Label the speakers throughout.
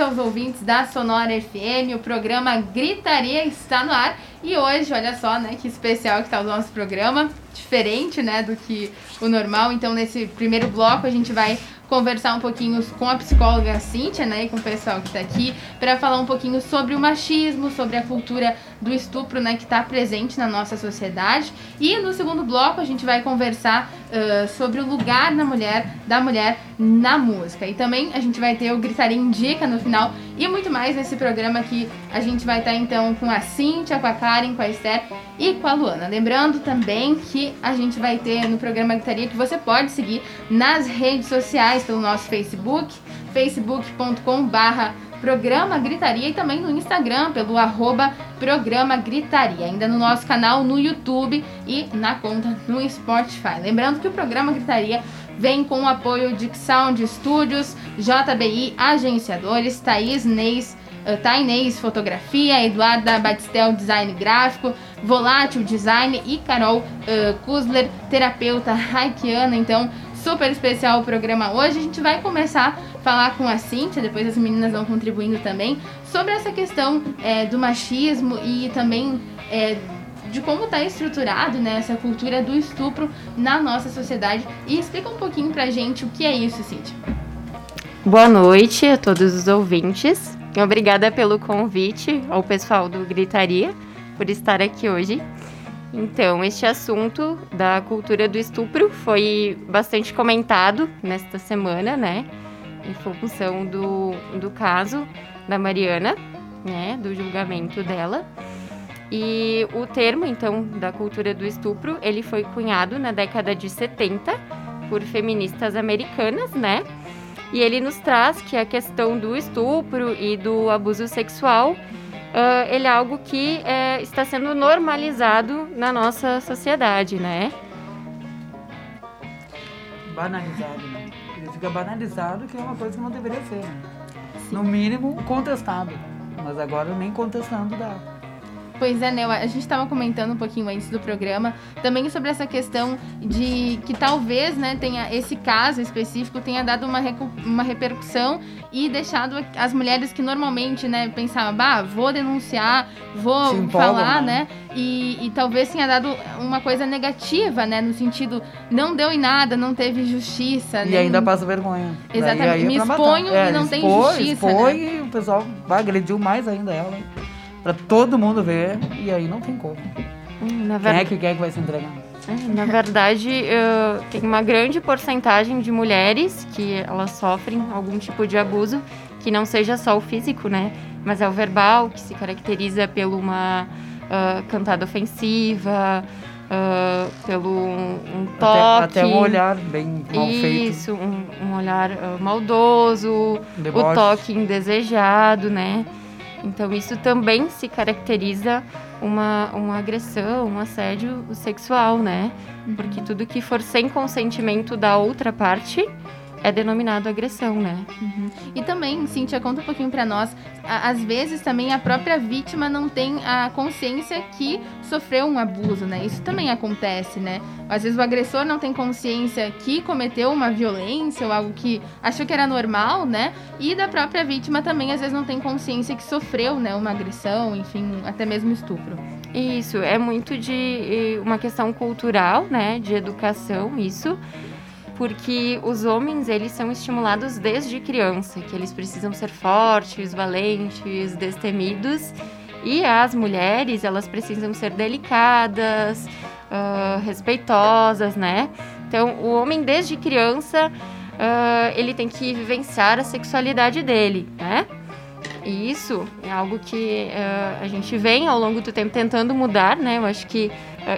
Speaker 1: Aos ouvintes da Sonora FM. O programa Gritaria está no ar. E hoje, olha só, né, que especial que tá o nosso programa, diferente, né, do que o normal. Então, nesse primeiro bloco, a gente vai conversar um pouquinho com a psicóloga Cíntia, né, e com o pessoal que está aqui, para falar um pouquinho sobre o machismo, sobre a cultura do estupro, né, que está presente na nossa sociedade. E no segundo bloco a gente vai conversar uh, sobre o lugar na mulher, da mulher na música. E também a gente vai ter o Gritaria Indica no final e muito mais nesse programa que a gente vai estar tá, então com a Cíntia, com a Com a Esther e com a Luana. Lembrando também que a gente vai ter no programa Gritaria que você pode seguir nas redes sociais pelo nosso Facebook, facebook.com barra Programa Gritaria e também no Instagram pelo arroba Programa Gritaria, ainda no nosso canal no YouTube e na conta no Spotify. Lembrando que o Programa Gritaria vem com o apoio de Sound Studios, JBI Agenciadores, Thaís Neis, Tainês Fotografia, Eduarda Batistel Design Gráfico, Volátil Design e Carol uh, Kuzler, terapeuta haikiana. Então, super especial o programa hoje. A gente vai começar a falar com a Cíntia, depois as meninas vão contribuindo também, sobre essa questão é, do machismo e também é, de como está estruturado né, essa cultura do estupro na nossa sociedade. E explica um pouquinho pra gente o que é isso, Cíntia.
Speaker 2: Boa noite a todos os ouvintes. Obrigada pelo convite ao pessoal do Gritaria por estar aqui hoje. Então, este assunto da cultura do estupro foi bastante comentado nesta semana, né? Em função do, do caso da Mariana, né? Do julgamento dela. E o termo, então, da cultura do estupro, ele foi cunhado na década de 70 por feministas americanas, né? E ele nos traz que a questão do estupro e do abuso sexual uh, ele é algo que é, está sendo normalizado na nossa sociedade, né?
Speaker 3: Banalizado, né? Ele fica banalizado, que é uma coisa que não deveria ser, né? No mínimo, contestado. Mas agora nem contestando dá.
Speaker 1: Pois é, né? A gente estava comentando um pouquinho antes do programa também sobre essa questão de que talvez, né, tenha esse caso específico tenha dado uma, uma repercussão e deixado as mulheres que normalmente, né, pensavam, bah, vou denunciar, vou empolga, falar, né? né? E, e, talvez tenha dado uma coisa negativa, né? No sentido, não deu em nada, não teve justiça.
Speaker 3: E nem... ainda passa vergonha.
Speaker 1: Exatamente. Me exponho é, e não tem justiça.
Speaker 3: Expõe
Speaker 1: né?
Speaker 3: e o pessoal agrediu mais ainda ela para todo mundo ver e aí não tem como. Hum, na. Quem é que quer que vai se entregar?
Speaker 2: É, na verdade, uh, tem uma grande porcentagem de mulheres que elas sofrem algum tipo de abuso, que não seja só o físico, né? Mas é o verbal, que se caracteriza por uma uh, cantada ofensiva, uh, pelo um, toque.
Speaker 3: Até, até, um olhar bem mal
Speaker 2: isso,
Speaker 3: feito.
Speaker 2: Isso, um, um, olhar uh, maldoso, Deboche. o toque indesejado, né? Então isso também se caracteriza uma, uma agressão, um assédio sexual, né? Uhum. Porque tudo que for sem consentimento da outra parte é denominado agressão, né?
Speaker 1: Uhum. E também, Cintia, conta um pouquinho para nós. Às vezes também a própria vítima não tem a consciência que sofreu um abuso, né? Isso também acontece, né? Às vezes o agressor não tem consciência que cometeu uma violência ou algo que achou que era normal, né? E da própria vítima também às vezes não tem consciência que sofreu, né, uma agressão, enfim, até mesmo estupro.
Speaker 2: Isso, é muito de uma questão cultural, né, de educação, isso porque os homens eles são estimulados desde criança, que eles precisam ser fortes, valentes, destemidos, e as mulheres elas precisam ser delicadas, uh, respeitosas, né? Então o homem desde criança uh, ele tem que vivenciar a sexualidade dele, né? E isso é algo que uh, a gente vem ao longo do tempo tentando mudar, né? Eu acho que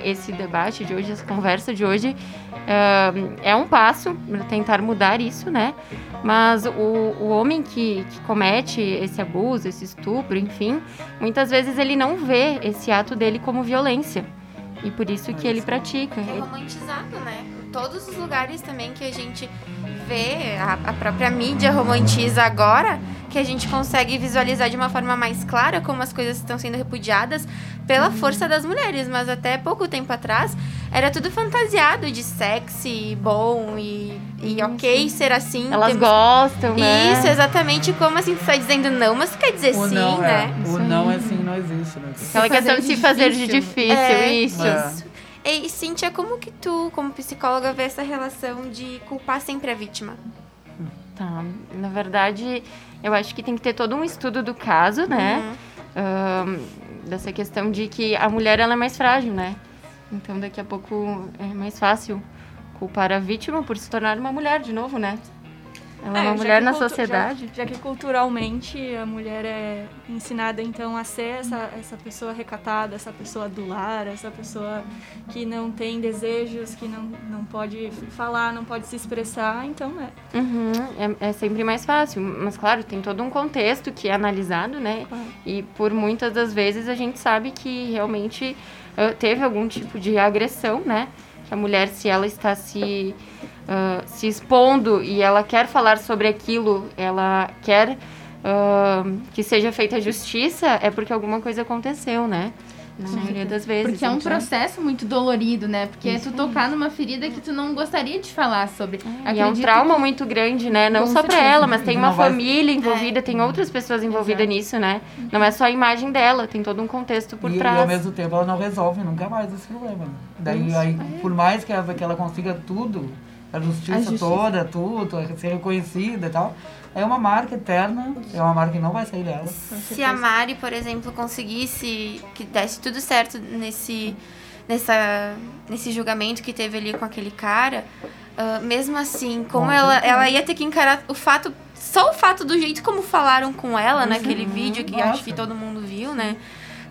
Speaker 2: esse debate de hoje, essa conversa de hoje, uh, é um passo para tentar mudar isso, né? Mas o, o homem que, que comete esse abuso, esse estupro, enfim, muitas vezes ele não vê esse ato dele como violência. E por isso que ele pratica.
Speaker 4: É romantizado, né? Todos os lugares também que a gente vê, a, a própria mídia romantiza agora, que a gente consegue visualizar de uma forma mais clara como as coisas estão sendo repudiadas pela força das mulheres. Mas até pouco tempo atrás era tudo fantasiado de sexy, bom e, e ok ser assim.
Speaker 2: Elas Temos... gostam, né?
Speaker 4: Isso, exatamente como assim, tu está dizendo não, mas quer dizer
Speaker 3: o
Speaker 4: sim,
Speaker 3: não,
Speaker 4: né?
Speaker 3: É. O não é sim não existe, né?
Speaker 2: Aquela questão de se fazer de difícil,
Speaker 4: É,
Speaker 2: isso.
Speaker 4: isso. E Cíntia, como que tu, como psicóloga, vê essa relação de culpar sempre a vítima?
Speaker 2: Tá, na verdade, eu acho que tem que ter todo um estudo do caso, né? Ahn, dessa questão de que a mulher ela é mais frágil, né? Então daqui a pouco é mais fácil culpar a vítima por se tornar uma mulher de novo, né? Ela é,
Speaker 5: É,
Speaker 2: uma
Speaker 5: já
Speaker 2: mulher na sociedade.
Speaker 5: Já, já que culturalmente a mulher é ensinada então a ser essa, essa pessoa recatada, essa pessoa do lar, essa pessoa que não tem desejos, que não, não pode falar, não pode se expressar, então é.
Speaker 2: Uhum, é, é sempre mais fácil. Mas, claro, tem todo um contexto que é analisado, né? E por muitas das vezes a gente sabe que realmente eh, teve algum tipo de agressão, né? Que a mulher, se ela está se, ah, se expondo e ela quer falar sobre aquilo, ela quer ah, que seja feita justiça, é porque alguma coisa aconteceu, né? Na maioria das vezes.
Speaker 1: Porque é um
Speaker 2: Então,
Speaker 1: processo muito dolorido, né? Porque é
Speaker 2: Isso
Speaker 1: tu tocar numa ferida que tu não gostaria de falar sobre.
Speaker 2: E é um trauma
Speaker 1: que-
Speaker 2: muito grande, né? Não
Speaker 1: Com
Speaker 2: só pra
Speaker 1: certeza.
Speaker 2: ela, mas tem
Speaker 3: E
Speaker 2: uma
Speaker 3: não vai-
Speaker 2: família envolvida, tem outras pessoas envolvidas
Speaker 1: Exato.
Speaker 2: nisso, né? Não é só a imagem dela, tem todo um contexto por
Speaker 3: e, e
Speaker 2: trás.
Speaker 3: ao mesmo tempo ela não resolve nunca mais esse problema. né? Daí, aí, por mais que ela, que ela consiga tudo, a justiça,
Speaker 1: A justiça.
Speaker 3: toda, tudo, ser reconhecida e tal, é uma marca eterna, é uma marca que não vai sair dela.
Speaker 4: Se a Mari, por exemplo, conseguisse que desse tudo certo nesse, nessa, nesse julgamento que teve ali com aquele cara, ah, mesmo assim, como
Speaker 3: Com
Speaker 4: ela,
Speaker 3: certeza.
Speaker 4: ela ia ter que encarar o fato, só o fato do jeito como falaram com ela naquele vídeo que acho que
Speaker 3: nossa.
Speaker 4: todo mundo viu, né?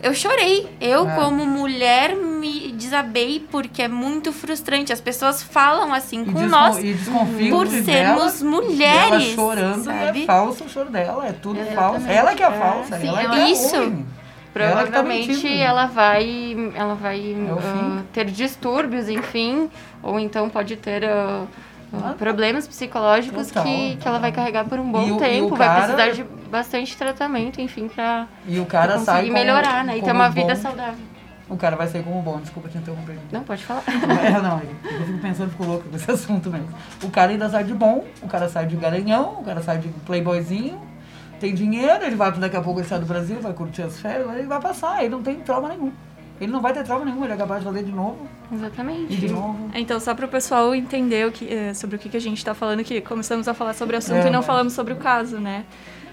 Speaker 4: Eu chorei. Eu,
Speaker 3: É.
Speaker 4: como mulher, desabei porque é muito frustrante. As pessoas falam assim com
Speaker 3: descon-
Speaker 4: nós
Speaker 3: e desconfiam
Speaker 4: por
Speaker 3: de
Speaker 4: sermos
Speaker 3: dela,
Speaker 4: mulheres.
Speaker 3: Ela chorando,
Speaker 4: sabe?
Speaker 3: é falso o choro dela, é tudo
Speaker 2: Exatamente.
Speaker 3: falso. Ela que é,
Speaker 2: É,
Speaker 3: falsa,
Speaker 1: sim,
Speaker 3: ela
Speaker 1: ela-
Speaker 3: que é
Speaker 4: Isso.
Speaker 3: ruim.
Speaker 2: Provavelmente
Speaker 3: Ela tá
Speaker 2: ela vai, ela vai
Speaker 3: É fim.
Speaker 2: ter distúrbios, enfim, ou então pode ter Ah, problemas psicológicos
Speaker 3: total.
Speaker 2: que, que ela vai carregar por um bom
Speaker 3: E e o
Speaker 2: tempo, vai
Speaker 3: cara-
Speaker 2: precisar de bastante tratamento, enfim,
Speaker 3: E sai
Speaker 2: conseguir
Speaker 3: como-
Speaker 2: melhorar, né? E ter uma vida
Speaker 3: bom.
Speaker 2: saudável.
Speaker 3: O cara vai sair como bom, desculpa te interromper.
Speaker 2: Não, pode falar.
Speaker 3: É, não, eu fico pensando, fico louco com esse assunto mesmo. O cara ainda sai de bom, o cara sai de garanhão, o cara sai de playboyzinho, tem dinheiro, ele vai daqui a pouco ele sai do Brasil, vai curtir as férias, ele vai passar, ele não tem trauma nenhum. Ele não vai ter trauma nenhum, ele é capaz de fazer de novo, e
Speaker 2: Exatamente.
Speaker 3: de novo.
Speaker 5: Então, só para o pessoal entender o que, eh, sobre o que, que a gente está falando, que começamos a falar sobre o assunto
Speaker 3: É,
Speaker 5: e não
Speaker 3: mas-
Speaker 5: falamos sobre o caso, né?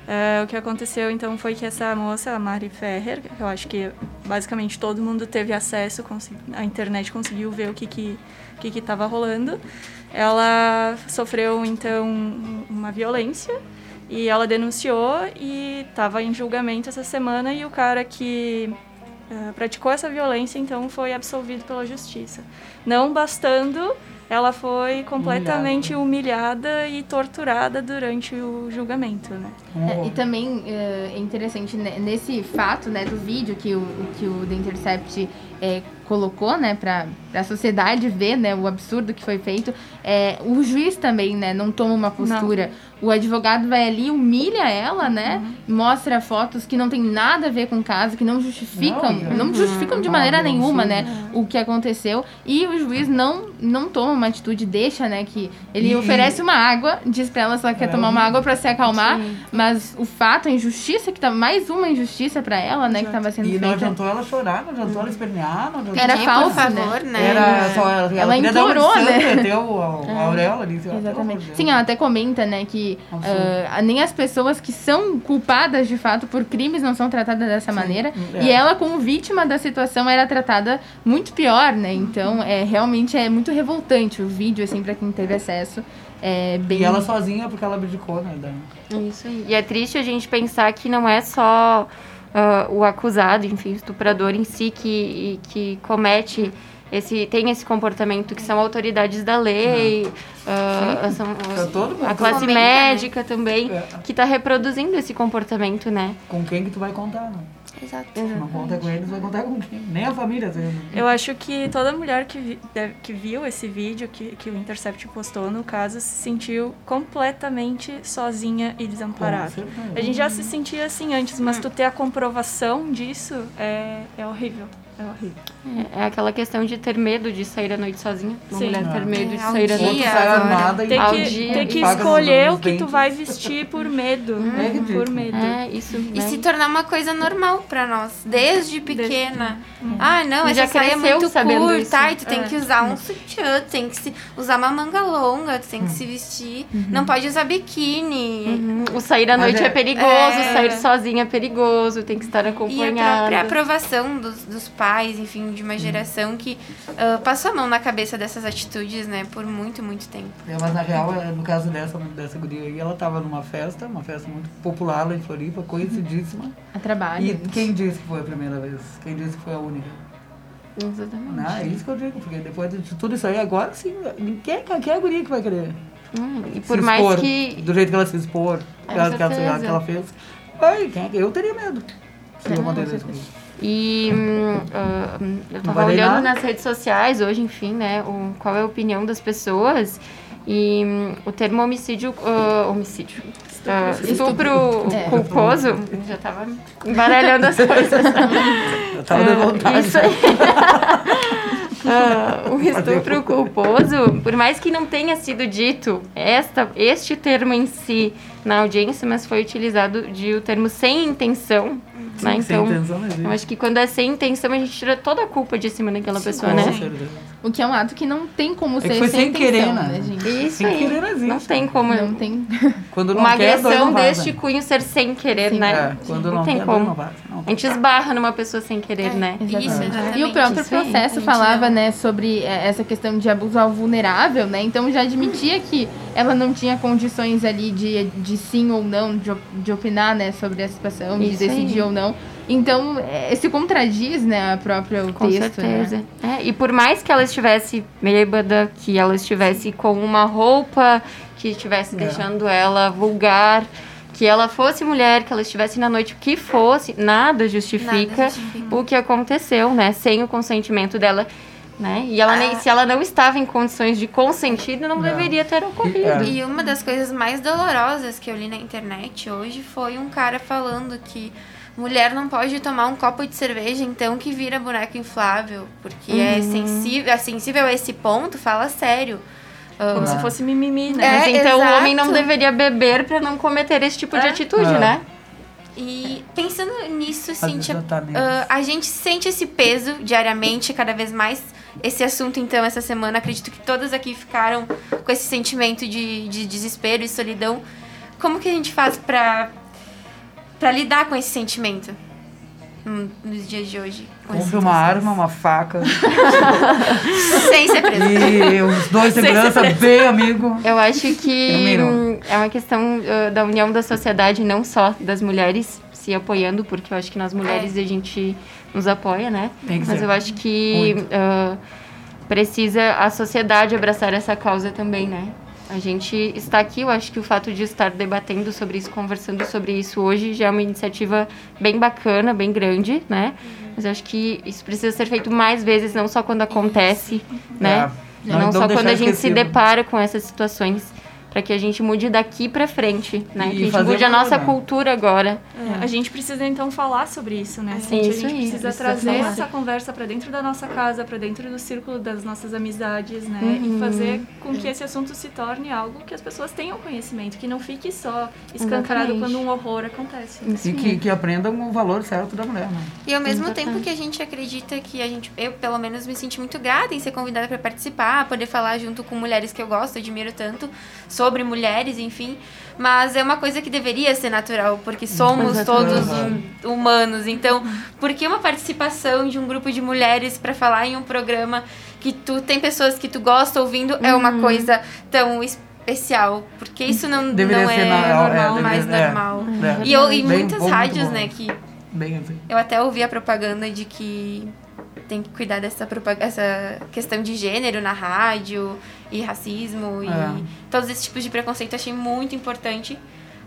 Speaker 5: Eh, o que aconteceu, então, foi que essa moça, a Mari Ferrer, que eu acho que basicamente todo mundo teve acesso, a internet conseguiu ver o que que que estava rolando. Ela sofreu, então, uma violência e ela denunciou e estava em julgamento essa semana e o cara que eh, praticou essa violência, então foi absolvido pela justiça. Não bastando, ela foi completamente humilhada, e torturada durante o julgamento, né?
Speaker 1: É, e também é, é interessante né, nesse fato né, do vídeo que o, que o The Intercept é, colocou né, para a sociedade ver né, o absurdo que foi feito, é, o juiz também né, não toma uma postura. O advogado vai ali, humilha ela, né? Mostra fotos que não tem nada a ver com o caso, que não justificam,
Speaker 3: Não,
Speaker 1: não,
Speaker 3: e-
Speaker 1: justificam de maneira nenhuma, né? O que aconteceu. E o juiz não, não toma uma atitude, deixa, né? Que ele
Speaker 3: E-
Speaker 1: oferece uma água, diz pra ela se ela quer
Speaker 3: É,
Speaker 1: tomar uma
Speaker 3: e-
Speaker 1: água pra se acalmar, mas o fato, a injustiça, que tá mais uma injustiça pra ela, né, que tava sendo
Speaker 3: E não
Speaker 1: feita.
Speaker 3: adiantou ela chorar, não adiantou ela espernear, não adiantou
Speaker 1: Era falso,
Speaker 4: por favor, né?
Speaker 3: Era só ela, ela,
Speaker 1: Ela
Speaker 3: dar de
Speaker 1: implorou, né?
Speaker 3: meter o- a, a auréola ali.
Speaker 1: Exatamente. Sim, ela até comenta, né, que ah, nem as pessoas que são culpadas de fato por crimes não são tratadas dessa maneira.
Speaker 3: é.
Speaker 1: E ela, como vítima da situação, era tratada muito pior, né? Então, é realmente é muito revoltante o vídeo, assim, pra quem teve acesso. É bem.
Speaker 3: E ela sozinha, porque ela abdicou, né? da-
Speaker 2: Isso aí. E é triste a gente pensar que não é só ah, o acusado, enfim, o estuprador em si que, que comete esse, tem esse comportamento que são autoridades da lei, ah, são
Speaker 3: Tá
Speaker 2: a classe médica também,
Speaker 3: É.
Speaker 2: que está reproduzindo esse comportamento, né?
Speaker 3: Com quem que tu vai contar, não?
Speaker 4: Exato.
Speaker 3: Se não conta com eles, vai contar com quem? Nem a família, vezes.
Speaker 5: Eu acho que toda mulher que, vi- que viu esse vídeo que, que o Intercept postou, no caso, se sentiu completamente sozinha e desamparada. A gente já se sentia assim antes, mas tu ter a comprovação disso é, é horrível. É horrível.
Speaker 2: É, é aquela questão de ter medo de sair à noite sozinha. Uma
Speaker 5: Sim.
Speaker 2: mulher ter
Speaker 3: É.
Speaker 2: medo de
Speaker 4: É, ao
Speaker 2: sair à noite
Speaker 3: e
Speaker 5: Tem
Speaker 2: Ao
Speaker 5: que,
Speaker 2: dia
Speaker 5: tem que escolher o que tu
Speaker 3: dentes.
Speaker 5: vai vestir por medo.
Speaker 3: É ridículo.
Speaker 5: por medo.
Speaker 2: É, isso.
Speaker 4: E
Speaker 2: né?
Speaker 4: se tornar uma coisa normal pra nós, desde pequena.
Speaker 5: Uhum.
Speaker 4: Ah, não,
Speaker 2: E já
Speaker 4: essa saia é muito curta,
Speaker 2: isso.
Speaker 4: ai, tu tem
Speaker 5: É.
Speaker 4: que usar um sutiã, tu tem que se, usar uma manga longa, tu tem que se vestir, não pode usar biquíni.
Speaker 2: Uhum. O sair à noite
Speaker 3: é-
Speaker 2: é, perigoso,
Speaker 4: É.
Speaker 2: sair sozinha é perigoso, tem que estar
Speaker 4: E a
Speaker 2: acompanhada.
Speaker 4: própria aprovação dos, dos pais, enfim, de uma geração que ah, passou a mão na cabeça dessas atitudes, né, por muito, muito tempo.
Speaker 3: É, mas na real, é, no caso dessa, dessa guria aí, ela tava numa festa, uma festa muito popular lá em Floripa, conhecidíssima.
Speaker 1: A trabalho.
Speaker 3: E quem disse que foi a primeira vez? Quem disse que foi a única?
Speaker 2: Exatamente.
Speaker 3: Não, é isso que eu digo, porque depois de tudo isso aí, agora sim, quem é a guria que vai querer
Speaker 2: Hum, e
Speaker 3: se
Speaker 2: por mais
Speaker 3: expor
Speaker 2: que.
Speaker 3: do jeito que ela se expor,
Speaker 2: Com
Speaker 3: que, ela, que, ela, que ela fez? Ai, quem é que- eu teria medo. Se eu acontecesse comigo.
Speaker 2: E hum, ah, eu tava
Speaker 3: valer
Speaker 2: olhando nas redes sociais hoje, enfim, né, o, qual é a opinião das pessoas. E hum, o termo homicídio. ah, homicídio. ah, estupro
Speaker 1: É.
Speaker 2: culposo. Já tava embaralhando as coisas.
Speaker 3: Eu tava dando
Speaker 2: Ah,
Speaker 3: vontade.
Speaker 2: Isso aí. Ah, o estupro culposo, por mais que não tenha sido dito esta, este termo em si na audiência, mas foi utilizado de o termo sem intenção, né?
Speaker 3: Sem
Speaker 2: Então,
Speaker 3: existe.
Speaker 2: eu acho que quando é sem intenção, a gente tira toda a culpa de cima daquela pessoa,
Speaker 3: Com
Speaker 2: né?
Speaker 3: certeza.
Speaker 1: O que é um ato que não tem como
Speaker 3: É que
Speaker 1: ser
Speaker 3: foi
Speaker 1: sem
Speaker 3: sem querer,
Speaker 1: intenção,
Speaker 3: né?
Speaker 1: né, gente?
Speaker 2: Isso
Speaker 3: Sem
Speaker 2: aí.
Speaker 3: querer não existe.
Speaker 2: Não tem como
Speaker 1: Não tem.
Speaker 3: Quando não
Speaker 2: uma
Speaker 3: quer,
Speaker 2: agressão deste cunho ser sem querer,
Speaker 1: Sim.
Speaker 2: né?
Speaker 3: É, quando não,
Speaker 2: não tem
Speaker 3: quer,
Speaker 2: como.
Speaker 3: não.
Speaker 2: A gente esbarra numa pessoa sem querer,
Speaker 4: É,
Speaker 2: né?
Speaker 4: Isso, exatamente.
Speaker 1: E o próprio
Speaker 2: Isso aí,
Speaker 1: processo falava, né, sobre é, essa questão de abuso ao vulnerável, né? Então já admitia que ela não tinha condições ali de, de sim ou não, de, de opinar, né, sobre a situação, de
Speaker 2: Isso aí.
Speaker 1: decidir ou não. Então, é, se contradiz, né, a própria o
Speaker 2: Com
Speaker 1: texto,
Speaker 2: certeza.
Speaker 1: né?
Speaker 2: É, e por mais que ela estivesse bêbada, que ela estivesse com uma roupa que estivesse
Speaker 3: É.
Speaker 2: deixando ela vulgar, que ela fosse mulher, que ela estivesse na noite, o que fosse, nada justifica,
Speaker 4: Nada justifica.
Speaker 2: o que aconteceu, né? Sem o consentimento dela. Né? E ela
Speaker 4: Ah.
Speaker 2: nem, se ela não estava em condições de consentir, não,
Speaker 3: Não.
Speaker 2: deveria ter ocorrido.
Speaker 3: É.
Speaker 4: E uma das coisas mais dolorosas que eu li na internet hoje foi um cara falando que mulher não pode tomar um copo de cerveja, então que vira boneco inflável, porque é
Speaker 2: Uhum.
Speaker 4: sensível, é sensível a esse ponto, fala sério.
Speaker 5: Como
Speaker 3: Ah.
Speaker 5: se fosse mimimi, né?
Speaker 4: É,
Speaker 2: Mas então o homem não
Speaker 4: exato.
Speaker 2: deveria beber para não cometer esse tipo de
Speaker 5: É.
Speaker 2: atitude,
Speaker 3: É.
Speaker 2: né?
Speaker 4: E pensando nisso, Cíntia,
Speaker 3: já tá
Speaker 4: ah, a gente sente esse peso diariamente, cada vez mais. Esse assunto, então, essa semana, acredito que todas aqui ficaram com esse sentimento de, de desespero e solidão. Como que a gente faz pra, pra lidar com esse sentimento hum, nos dias de hoje?
Speaker 3: Compre uma arma, uma faca.
Speaker 4: Sem ser preso.
Speaker 3: e os dois segurança bem amigo.
Speaker 2: Eu acho que é uma questão uh, da união da sociedade, não só das mulheres se apoiando, porque eu acho que nós mulheres a gente nos apoia, né?
Speaker 3: Tem que
Speaker 2: Mas
Speaker 3: ser.
Speaker 2: eu acho que uh, precisa a sociedade abraçar essa causa também, né? A gente está aqui, eu acho que o fato de estar debatendo sobre isso, conversando sobre isso hoje já é uma iniciativa bem bacana, bem grande, né? Mas eu acho que isso precisa ser feito mais vezes, não só quando acontece, né?
Speaker 3: É.
Speaker 2: Não, só
Speaker 3: deixar
Speaker 2: quando a gente se
Speaker 3: esquecido.
Speaker 2: depara com essas situações, para que a gente mude daqui para frente, né?
Speaker 3: E
Speaker 2: que a gente mude a nossa cultura agora.
Speaker 5: É, a gente precisa então falar sobre isso, né?
Speaker 2: Sim,
Speaker 5: Cintia?
Speaker 2: isso
Speaker 5: a gente precisa
Speaker 2: precisa
Speaker 5: trazer
Speaker 2: falar.
Speaker 5: essa conversa para dentro da nossa casa, para dentro do círculo das nossas amizades, né?
Speaker 2: Uhum.
Speaker 5: E fazer com que esse assunto se torne algo que as pessoas tenham conhecimento, que não fique só escancarado
Speaker 2: Exatamente.
Speaker 5: quando um horror acontece.
Speaker 2: Isso
Speaker 3: E que, que aprendam o valor certo da mulher, né?
Speaker 4: E ao mesmo tempo que a gente acredita que a gente, eu pelo menos me senti muito grata em ser convidada para participar, poder falar junto com mulheres que eu gosto, admiro tanto, sobre mulheres, enfim. Mas é uma coisa que deveria ser natural, porque somos todos hum- humanos. Então, por que uma participação de um grupo de mulheres para falar em um programa que tu tem pessoas que tu gosta ouvindo é uma coisa tão especial? Porque isso não,
Speaker 3: Deveria
Speaker 4: não
Speaker 3: ser
Speaker 4: é
Speaker 3: é,
Speaker 4: normal, mais
Speaker 3: deveria- é.
Speaker 4: normal.
Speaker 3: É.
Speaker 4: E, eu, e
Speaker 3: Bem
Speaker 4: muitas
Speaker 3: bom,
Speaker 4: rádios, né, que
Speaker 3: Bem assim.
Speaker 4: eu até ouvi a propaganda de que tem que cuidar dessa essa questão de gênero na rádio e racismo e
Speaker 3: É.
Speaker 4: todos esses tipos de preconceito. Eu achei muito importante.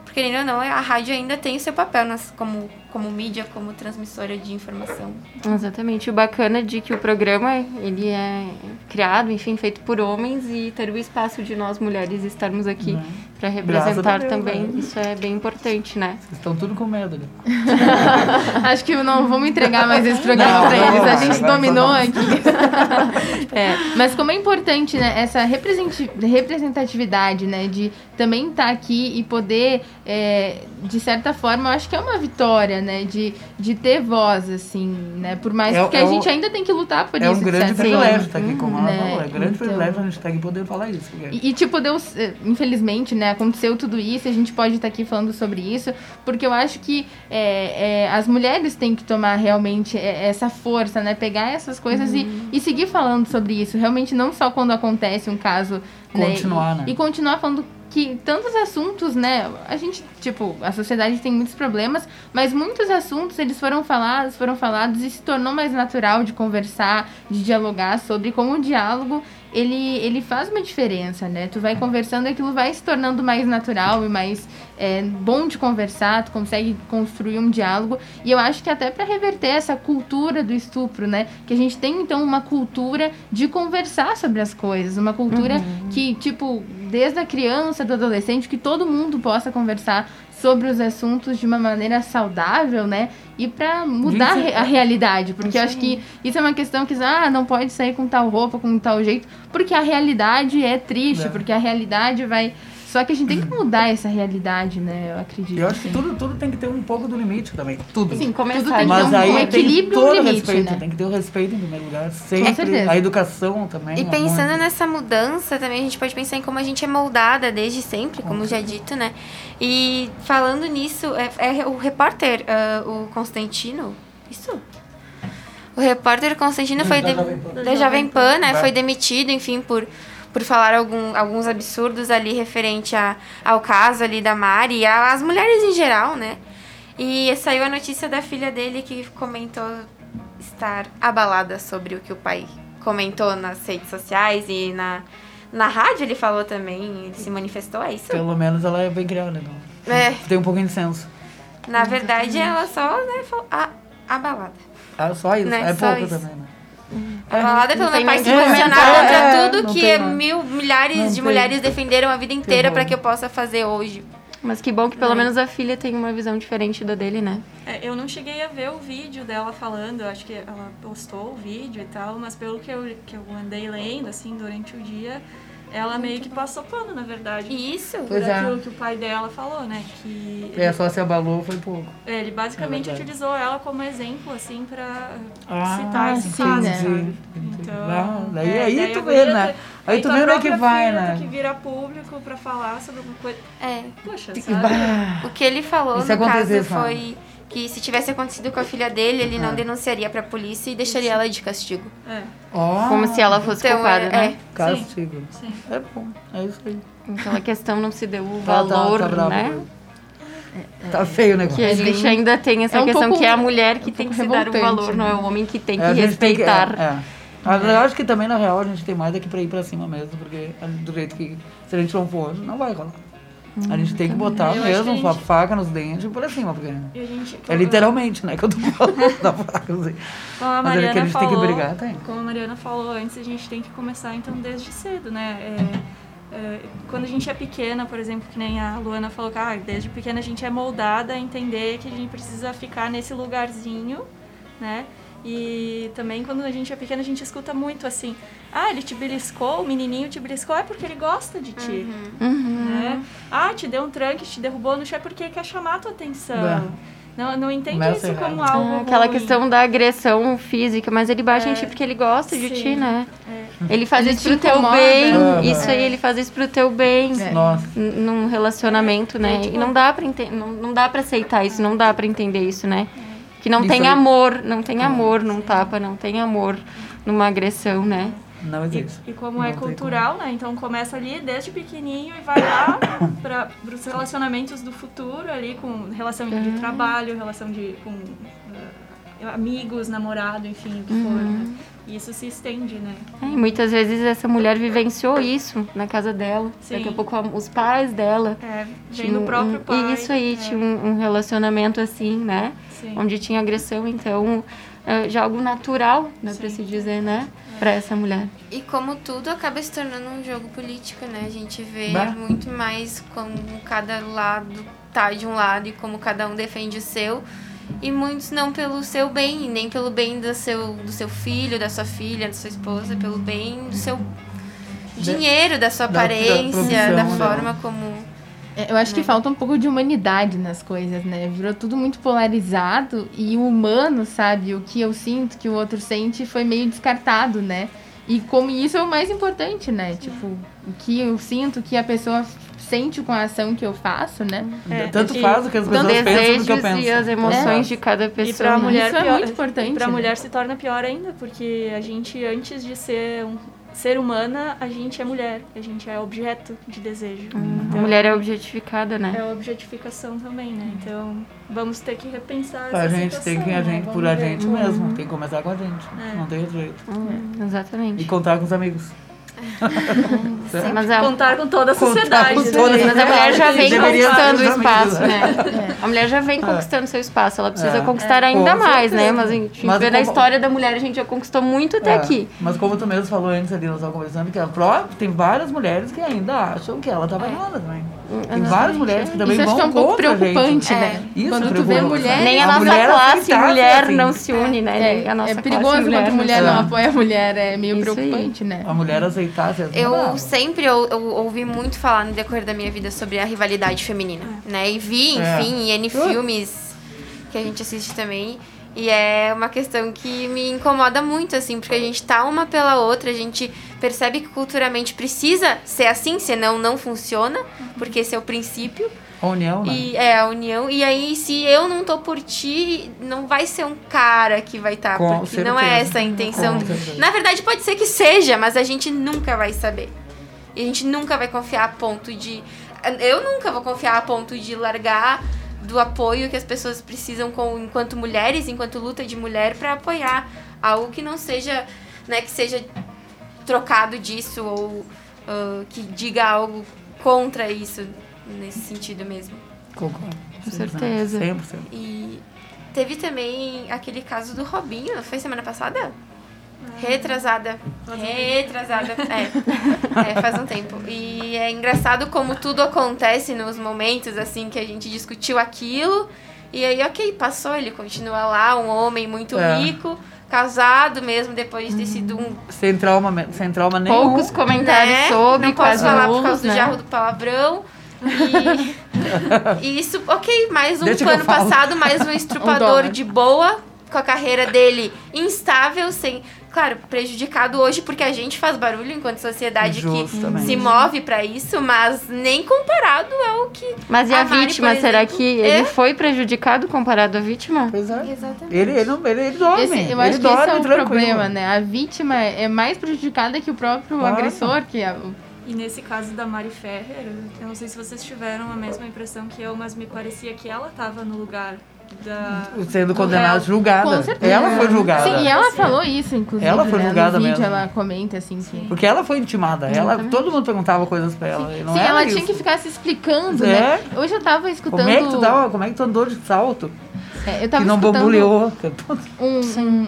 Speaker 4: Porque, ou não, a rádio ainda tem o seu papel nas, como, como mídia, como transmissora de informação.
Speaker 2: Exatamente. O bacana de que o programa ele é criado, enfim, feito por homens e ter o espaço de nós mulheres estarmos aqui para
Speaker 3: Né? Graças a
Speaker 2: representar
Speaker 3: Deus,
Speaker 2: também.
Speaker 3: né?
Speaker 2: Isso é bem importante, né?
Speaker 3: Vocês estão tudo com medo ali.
Speaker 1: Acho que não vamos entregar mais esse programa pra eles. A gente dominou aqui. É, mas como é importante, né, essa representatividade, né, de também estar aqui e poder, é, de certa forma, eu acho que é uma vitória, né, de, de ter voz, assim, né, por mais
Speaker 3: É-
Speaker 1: que
Speaker 3: é
Speaker 1: a gente ainda tem que lutar por
Speaker 3: É
Speaker 1: isso.
Speaker 3: um
Speaker 1: de
Speaker 3: grande privilégio estar aqui, como ela
Speaker 1: Né,
Speaker 3: falou. É um grande
Speaker 1: então-
Speaker 3: privilégio a gente estar aqui poder falar isso. porque-
Speaker 1: E, e, tipo, deu, eh, infelizmente, né, aconteceu tudo isso, a gente pode estar aqui falando sobre isso, porque eu acho que é, é, as mulheres têm que tomar realmente essa força, né, pegar essas coisas e, e seguir falando sobre isso, realmente não só quando acontece um caso, né,
Speaker 3: Continuar,
Speaker 1: e,
Speaker 3: né?
Speaker 1: e continuar falando que tantos assuntos, né, a gente, tipo, a sociedade tem muitos problemas, mas muitos assuntos eles foram falados, foram falados e se tornou mais natural de conversar, de dialogar sobre como o diálogo ele, ele faz uma diferença, né? Tu vai conversando e aquilo vai se tornando mais natural e mais é, bom de conversar, tu consegue construir um diálogo. E eu acho que até para reverter essa cultura do estupro, né? Que a gente tem então uma cultura de conversar sobre as coisas, uma cultura que, tipo, desde a criança, do adolescente, que todo mundo possa conversar sobre os assuntos de uma maneira saudável, né? E para mudar a realidade, porque eu acho que isso é uma questão que ah, não pode sair com tal roupa, com tal jeito, porque a realidade é triste,
Speaker 3: É.
Speaker 1: porque a realidade vai só que a gente tem que mudar essa realidade, né? Eu acredito.
Speaker 3: Eu acho que
Speaker 1: assim.
Speaker 3: tudo, tudo tem que ter um pouco do limite também. Tudo.
Speaker 2: Sim, começar
Speaker 1: Tudo tem que
Speaker 3: Mas
Speaker 1: ter um,
Speaker 3: aí
Speaker 1: um
Speaker 3: tem
Speaker 1: equilíbrio e
Speaker 3: todo
Speaker 1: limite,
Speaker 3: respeito,
Speaker 1: né?
Speaker 3: tem que ter o respeito em primeiro lugar, sempre.
Speaker 1: certeza.
Speaker 3: A educação também.
Speaker 4: E
Speaker 3: é
Speaker 4: pensando nessa mudança, também a gente pode pensar em como a gente é moldada desde sempre, como já dito, né? E falando nisso, é, é o repórter, ah, o Constantino, isso? O repórter Constantino foi
Speaker 3: Da
Speaker 4: de-
Speaker 3: Jovem Pan.
Speaker 4: da Jovem Pan, né?
Speaker 3: Vai.
Speaker 4: Foi demitido, enfim, por, por falar algum, alguns absurdos ali referente a, ao caso ali da Mari e as mulheres em geral, né? E saiu a notícia da filha dele que comentou estar abalada sobre o que o pai comentou nas redes sociais e na, na rádio ele falou também, ele se manifestou, é isso?
Speaker 3: Pelo menos ela é bem criada, né?
Speaker 4: É,
Speaker 3: Tem um pouquinho de senso.
Speaker 4: na verdade ela só, né, falou, a, abalada.
Speaker 3: Ah, só isso.
Speaker 4: Né,
Speaker 3: É
Speaker 4: só
Speaker 3: pouco
Speaker 4: isso.
Speaker 3: também, né?
Speaker 4: Pelo
Speaker 2: não tem
Speaker 4: meu pai se
Speaker 2: o que
Speaker 4: posicionar contra
Speaker 3: É,
Speaker 4: tudo
Speaker 3: não
Speaker 4: que mil, milhares
Speaker 3: Não
Speaker 4: de
Speaker 3: tem.
Speaker 4: mulheres defenderam a vida inteira para que eu possa fazer hoje.
Speaker 2: Mas que bom que pelo
Speaker 4: É.
Speaker 2: menos a filha tem uma visão diferente da dele, né?
Speaker 5: É, eu não cheguei a ver o vídeo dela falando, eu acho que ela postou o vídeo e tal, mas pelo que eu, que eu andei lendo, assim, durante o dia, ela meio que passou pano, na verdade.
Speaker 4: Isso.
Speaker 5: Por
Speaker 3: Pois é.
Speaker 5: aquilo que o pai dela falou, né? Que
Speaker 3: É, só se abalou foi pouco.
Speaker 5: é, ele basicamente
Speaker 3: É
Speaker 5: utilizou ela como exemplo, assim, pra
Speaker 3: Ah,
Speaker 5: citar esse
Speaker 1: sim,
Speaker 5: caso,
Speaker 1: né?
Speaker 5: sabe?
Speaker 3: Então,
Speaker 5: Então,
Speaker 3: daí,
Speaker 5: é,
Speaker 3: aí
Speaker 5: daí
Speaker 3: tu vê, né? Aí tu vê onde é que vai, né?
Speaker 5: tem que vir a público pra falar sobre uma coisa.
Speaker 4: É.
Speaker 5: Poxa, sabe?
Speaker 4: O que ele falou
Speaker 3: se
Speaker 4: no caso
Speaker 3: mano?
Speaker 4: Que se tivesse acontecido com a filha dele, ele não
Speaker 3: Ah.
Speaker 4: denunciaria pra polícia e deixaria ela de castigo.
Speaker 5: É,
Speaker 3: Ó,
Speaker 2: Como se ela fosse
Speaker 4: Então,
Speaker 2: culpada,
Speaker 4: é,
Speaker 2: né?
Speaker 3: Castigo.
Speaker 5: sim.
Speaker 3: É bom, é isso aí.
Speaker 2: Aquela questão não se deu o
Speaker 3: Tá, tá,
Speaker 2: valor,
Speaker 3: tá bravo.
Speaker 2: né?
Speaker 3: Tá feio o negócio.
Speaker 2: Que a gente ainda tem essa
Speaker 1: É um
Speaker 2: questão
Speaker 1: pouco-
Speaker 2: que é a mulher que
Speaker 1: um
Speaker 2: tem que se dar o valor, não é
Speaker 1: né?
Speaker 2: o homem que tem que
Speaker 3: É, a tem que-
Speaker 2: respeitar.
Speaker 3: é, é. Mas eu acho que também, na real, a gente tem mais daqui pra ir pra cima mesmo, porque é do jeito que, se a gente não for, não vai rolar. A gente tem que botar
Speaker 5: Eu
Speaker 3: mesmo
Speaker 5: que a gente-
Speaker 3: faca nos dentes e por cima, porque
Speaker 5: gente,
Speaker 3: é literalmente, né, que eu tô falando da faca, assim.
Speaker 5: Como a
Speaker 3: Mas é que a
Speaker 5: Mariana
Speaker 3: gente tem que
Speaker 5: falou,
Speaker 3: brigar, tem.
Speaker 5: Como a Mariana falou antes, a gente tem que começar então desde cedo, né? É, é, quando a gente é pequena, por exemplo, que nem a Luana falou que ah, desde pequena a gente é moldada a entender que a gente precisa ficar nesse lugarzinho, né? E também quando a gente é pequena a gente escuta muito assim, ah, ele te beliscou, o menininho te beliscou é porque ele gosta de ti,
Speaker 2: Uhum.
Speaker 5: né? Ah, te deu um tranque, te derrubou no chão é porque quer chamar a tua atenção.
Speaker 3: É.
Speaker 5: Não, não entende
Speaker 3: Começa
Speaker 5: isso como
Speaker 3: errado.
Speaker 5: algo
Speaker 2: É, aquela
Speaker 5: ruim.
Speaker 2: questão da agressão física, mas ele bate em
Speaker 5: É.
Speaker 2: ti porque ele gosta de
Speaker 5: Sim.
Speaker 2: ti, né?
Speaker 5: É.
Speaker 2: Ele faz
Speaker 1: Ele
Speaker 2: isso
Speaker 1: te
Speaker 2: pro teu
Speaker 1: incomoda.
Speaker 2: bem,
Speaker 3: Aham.
Speaker 2: isso aí, ele faz isso pro teu bem.
Speaker 1: É.
Speaker 3: Nossa.
Speaker 2: Num relacionamento, né?
Speaker 5: É, tipo-
Speaker 2: E não dá pra não, não dá para aceitar isso, não dá pra entender isso, né? Que não tem amor, não tem amor num tapa, não tem amor numa agressão, né?
Speaker 3: Não existe.
Speaker 5: E como
Speaker 3: Não
Speaker 5: é cultural, né? Então começa ali desde pequenininho e vai lá para os relacionamentos do futuro ali com relação de
Speaker 2: Uhum.
Speaker 5: trabalho, relação de com eh, amigos, namorado, enfim, o que for. Né? E isso se estende, né?
Speaker 2: É, e muitas vezes essa mulher vivenciou isso na casa dela.
Speaker 5: Sim.
Speaker 2: Daqui a pouco os pais dela.
Speaker 5: É, vem do próprio
Speaker 2: um,
Speaker 5: pai.
Speaker 2: Isso aí,
Speaker 5: é.
Speaker 2: tinha um, um relacionamento assim, né?
Speaker 5: Sim.
Speaker 2: Onde tinha agressão, então é, já algo natural, dá pra se dizer, né? Pra essa mulher.
Speaker 4: E como tudo acaba se tornando um jogo político, né? A gente vê
Speaker 3: Bah.
Speaker 4: muito mais como cada lado tá de um lado e como cada um defende o seu. E muitos não pelo seu bem, nem pelo bem do seu, do seu filho, da sua filha, da sua esposa, pelo bem do seu dinheiro, da sua
Speaker 3: da- da
Speaker 4: aparência,
Speaker 3: profissão,
Speaker 4: da
Speaker 3: né?
Speaker 4: forma como.
Speaker 1: É, Eu acho que falta um pouco de humanidade nas coisas, né? Virou tudo muito polarizado e o humano, sabe? O que eu sinto, que o outro sente, foi meio descartado, né? E como isso é o mais importante, né? Tipo, o que eu sinto, o que a pessoa sente com a ação que eu faço, né?
Speaker 5: É,
Speaker 3: Tanto
Speaker 5: e-
Speaker 3: faz o que as pessoas pensam do que eu
Speaker 2: desejos
Speaker 3: penso.
Speaker 2: e as emoções de cada
Speaker 5: E
Speaker 2: pessoa.
Speaker 5: pra
Speaker 2: né?
Speaker 5: mulher
Speaker 1: Isso é
Speaker 5: pior,
Speaker 1: muito importante,
Speaker 5: E pra
Speaker 1: né?
Speaker 5: mulher se torna pior ainda, porque a gente, antes de ser um ser humana, a gente é mulher. A gente é objeto de desejo.
Speaker 2: A mulher é objetificada,
Speaker 5: É
Speaker 2: né?
Speaker 5: a objetificação também, né? Então, vamos ter que repensar
Speaker 3: A gente tem
Speaker 5: situação,
Speaker 3: que a
Speaker 5: né?
Speaker 3: gente
Speaker 5: Vamos
Speaker 3: por a gente mesmo. Tem que começar com a gente.
Speaker 5: É.
Speaker 3: Não tem jeito.
Speaker 2: Hum, Exatamente.
Speaker 3: E contar com os amigos.
Speaker 2: Mas a,
Speaker 5: Contar com toda a sociedade.
Speaker 3: com
Speaker 5: né?
Speaker 3: toda a
Speaker 2: mas a mulher já vem
Speaker 3: Deveria
Speaker 2: conquistando o espaço, né? A mulher já vem conquistando seu espaço. Ela precisa
Speaker 3: É.
Speaker 2: conquistar
Speaker 3: É.
Speaker 2: ainda
Speaker 3: Com
Speaker 2: mais, né?
Speaker 3: certeza.
Speaker 2: Mas a gente
Speaker 3: Mas
Speaker 2: vê na
Speaker 3: como-
Speaker 2: história da mulher, a gente já conquistou muito até
Speaker 3: É,
Speaker 2: aqui.
Speaker 3: Mas como tu mesmo falou antes ali, nós estávamos conversando, que a pró- tem várias mulheres que ainda acham que ela estava errada também. Tem várias mulheres que também
Speaker 1: Isso acho
Speaker 3: vão
Speaker 1: que é um pouco preocupante,
Speaker 4: É.
Speaker 1: né?
Speaker 3: Isso
Speaker 1: Quando tu vê mulher...
Speaker 2: Nem a, nossa
Speaker 3: mulher
Speaker 2: classe mulher
Speaker 3: assim.
Speaker 2: não se une, né? Nem a nossa
Speaker 1: É,
Speaker 2: classe
Speaker 1: perigoso quando mulher não
Speaker 3: É.
Speaker 1: apoia a mulher, é meio
Speaker 2: Isso aí.
Speaker 1: preocupante, né?
Speaker 3: A mulher aceitar.
Speaker 4: Eu
Speaker 3: não.
Speaker 4: sempre eu, eu ouvi muito falar no decorrer da minha vida sobre a rivalidade feminina, né? E vi,
Speaker 3: É.
Speaker 4: enfim, em N filmes que a gente assiste também. E é uma questão que me incomoda muito, assim, porque a gente tá uma pela outra, a gente percebe que culturalmente precisa ser assim, senão não funciona, porque esse é o princípio.
Speaker 3: A união, né?
Speaker 4: E é a união. E aí, se eu não tô por ti, não vai ser um cara que vai estar,
Speaker 3: Com
Speaker 4: porque não é
Speaker 3: certeza.
Speaker 4: essa a intenção.
Speaker 3: Certeza.
Speaker 4: Na verdade, pode ser que seja, mas a gente nunca vai saber. E a gente nunca vai confiar a ponto de. Eu nunca vou confiar a ponto de largar do apoio que as pessoas precisam com, enquanto mulheres, enquanto luta de mulher, para apoiar algo que não seja, né, que seja trocado disso ou ah, que diga algo contra isso, nesse sentido mesmo.
Speaker 3: Concordo.
Speaker 2: Com certeza.
Speaker 3: 100%.
Speaker 4: E teve também aquele caso do Robinho, não foi semana passada? Retrasada. Retrasada. É. é, faz um tempo. E é engraçado como tudo acontece nos momentos assim que a gente discutiu aquilo. E aí, ok, passou, ele continua lá, um homem muito
Speaker 3: É.
Speaker 4: rico, casado mesmo, depois de ter sido um
Speaker 3: Sem trauma, sem trauma nenhum.
Speaker 2: Poucos comentários
Speaker 4: né?
Speaker 2: sobre,
Speaker 4: Não posso falar por causa do
Speaker 2: né?
Speaker 4: jarro do palavrão. E, e isso, ok, mais um
Speaker 3: Deixa que
Speaker 4: passado, mais um estrupador
Speaker 1: dólar.
Speaker 4: de boa, com a carreira dele instável, sem. Claro, prejudicado hoje porque a gente faz barulho enquanto sociedade
Speaker 3: Justamente.
Speaker 4: que se move pra isso, mas nem comparado ao que.
Speaker 2: Mas e a,
Speaker 4: Mari,
Speaker 2: vítima? Será que ele
Speaker 4: é?
Speaker 2: foi prejudicado comparado à vítima?
Speaker 3: Pois é.
Speaker 4: Exatamente.
Speaker 3: Ele, ele, não, ele, ele dorme.
Speaker 1: Esse, eu
Speaker 3: ele
Speaker 1: acho que
Speaker 3: dorme
Speaker 1: esse é o
Speaker 3: tranquilo.
Speaker 1: problema, né? A vítima é mais prejudicada que o próprio
Speaker 3: Claro.
Speaker 1: agressor, que é o-
Speaker 5: E nesse caso da Mari Ferrer, eu não sei se vocês tiveram a mesma impressão que eu, mas me parecia que ela estava no lugar da.
Speaker 3: Sendo
Speaker 5: do
Speaker 3: condenada, julgada.
Speaker 1: Com certeza.
Speaker 3: Ela foi julgada.
Speaker 1: Sim, e ela falou isso, inclusive.
Speaker 3: Ela foi
Speaker 1: né?
Speaker 3: julgada
Speaker 1: no vídeo
Speaker 3: mesmo.
Speaker 1: ela comenta assim que.
Speaker 3: Porque ela foi intimada. Ela, todo mundo perguntava coisas pra ela. e não
Speaker 1: Sim,
Speaker 3: era
Speaker 1: ela
Speaker 3: isso.
Speaker 1: tinha que ficar se explicando,
Speaker 3: É.
Speaker 1: né? Hoje eu tava escutando.
Speaker 3: Como é que tu dá, como é que tu andou de salto?
Speaker 1: É, eu tava
Speaker 3: Que não bombuleou.
Speaker 1: um, um-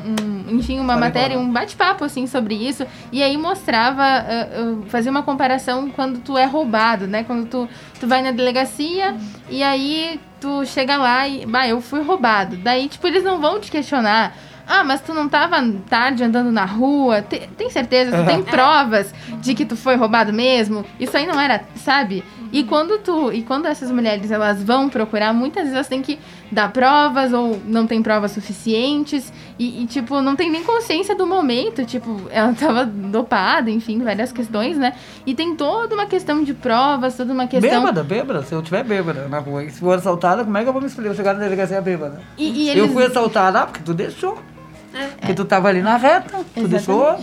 Speaker 1: um- enfim, uma matéria,
Speaker 3: falar.
Speaker 1: um bate-papo assim sobre isso. E aí mostrava, ah, ah, fazia uma comparação quando tu é roubado, né? Quando tu, tu vai na delegacia e aí tu chega lá e, bah, eu fui roubado. Daí, tipo, eles não vão te questionar. Ah, mas tu não tava tarde andando na rua? Te- tem certeza? Tu tem provas de que tu foi roubado mesmo? Isso aí não era, sabe? E quando tu, e quando essas mulheres elas vão procurar, muitas vezes elas têm que dar provas ou não tem provas suficientes e, e, tipo não tem nem consciência do momento, tipo ela tava dopada, enfim, várias questões, né? E tem toda uma questão de provas, toda uma questão
Speaker 3: Bêbada, bêbada. Se eu tiver bêbada na rua e se for assaltada, como é que eu vou me explicar? Eu chegar na delegacia bêbada.
Speaker 1: e, e
Speaker 3: Eu
Speaker 1: eles
Speaker 3: fui assaltada, ah, porque tu deixou. Porque tu tava ali na reta, tu deixou.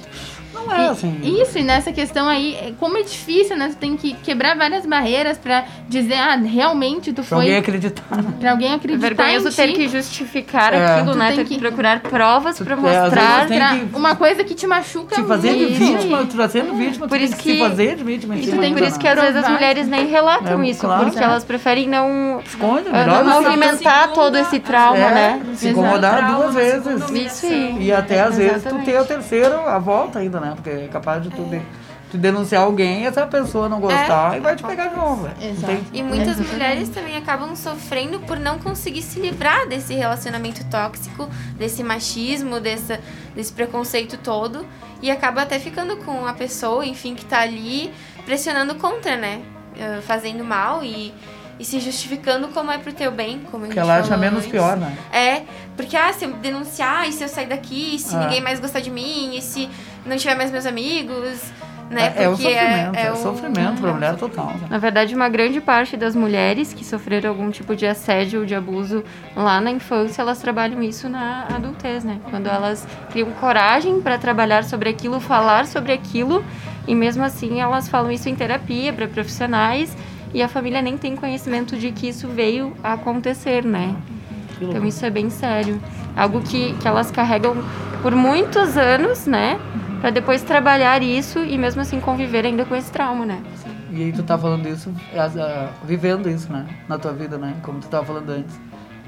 Speaker 3: Não é
Speaker 1: E-
Speaker 3: assim.
Speaker 1: Isso, e nessa questão aí, é- como é difícil, né? Tu tem que quebrar várias barreiras pra dizer, ah, realmente tu
Speaker 3: Pra alguém
Speaker 1: foi.
Speaker 3: acreditar.
Speaker 1: Pra alguém acreditar.
Speaker 2: Vergonhoso
Speaker 1: em
Speaker 2: ter
Speaker 1: ti.
Speaker 2: que justificar
Speaker 3: É.
Speaker 2: aquilo,
Speaker 1: Tu
Speaker 2: né?
Speaker 1: tem
Speaker 2: Ter
Speaker 1: que-
Speaker 2: que procurar provas pra
Speaker 3: É, às vezes
Speaker 2: mostrar.
Speaker 3: tem
Speaker 1: Pra
Speaker 3: que-
Speaker 1: uma coisa que te machuca
Speaker 3: Se fazer de
Speaker 1: muito.
Speaker 3: vítima, tu tá sendo vítima, tu
Speaker 2: Por
Speaker 3: tem
Speaker 2: isso
Speaker 3: que,
Speaker 2: que-
Speaker 3: se fazer de vítima.
Speaker 2: E tu tem por isso
Speaker 3: né?
Speaker 2: que às vezes as mulheres nem relatam
Speaker 3: É,
Speaker 2: isso,
Speaker 3: claro.
Speaker 2: porque elas preferem não,
Speaker 3: Esconde, melhor
Speaker 2: não movimentar todo esse trauma,
Speaker 3: é,
Speaker 2: né?
Speaker 3: se incomodar duas vezes.
Speaker 2: Isso aí.
Speaker 3: E até às vezes tu ter o terceiro, a volta ainda, né? Porque é capaz de tu, de- tu denunciar alguém e essa pessoa não gostar e vai te pegar de novo.
Speaker 1: Exato.
Speaker 4: E muitas mulheres também acabam sofrendo por não conseguir se livrar desse relacionamento tóxico, desse machismo, dessa, desse preconceito todo. E acaba até ficando com a pessoa, enfim, que tá ali pressionando contra, né? Eh, Fazendo mal e, e se justificando como é pro teu bem, como a
Speaker 3: Que
Speaker 4: gente
Speaker 3: ela acha menos
Speaker 4: antes.
Speaker 3: pior, né?
Speaker 4: É, porque ah, se eu denunciar, e se eu sair daqui, e se
Speaker 3: Ah.
Speaker 4: ninguém mais gostar de mim, e se não tiver mais meus amigos, né?
Speaker 3: É, é o
Speaker 4: Porque
Speaker 3: sofrimento, é,
Speaker 4: o-
Speaker 3: sofrimento pra mulher total. né?
Speaker 2: Na verdade, uma grande parte das mulheres que sofreram algum tipo de assédio ou de abuso lá na infância, elas trabalham isso na adultez, né? Quando elas criam coragem para trabalhar sobre aquilo, falar sobre aquilo, e mesmo assim elas falam isso em terapia para profissionais, e a família nem tem conhecimento de que isso veio a acontecer, né? Então isso é bem sério. Algo que, que elas carregam por muitos anos, né? Pra depois trabalhar isso e mesmo assim conviver ainda com esse trauma, né?
Speaker 3: E aí tu tá falando isso, é, ah, vivendo isso, né? Na tua vida, né? Como tu tava falando antes.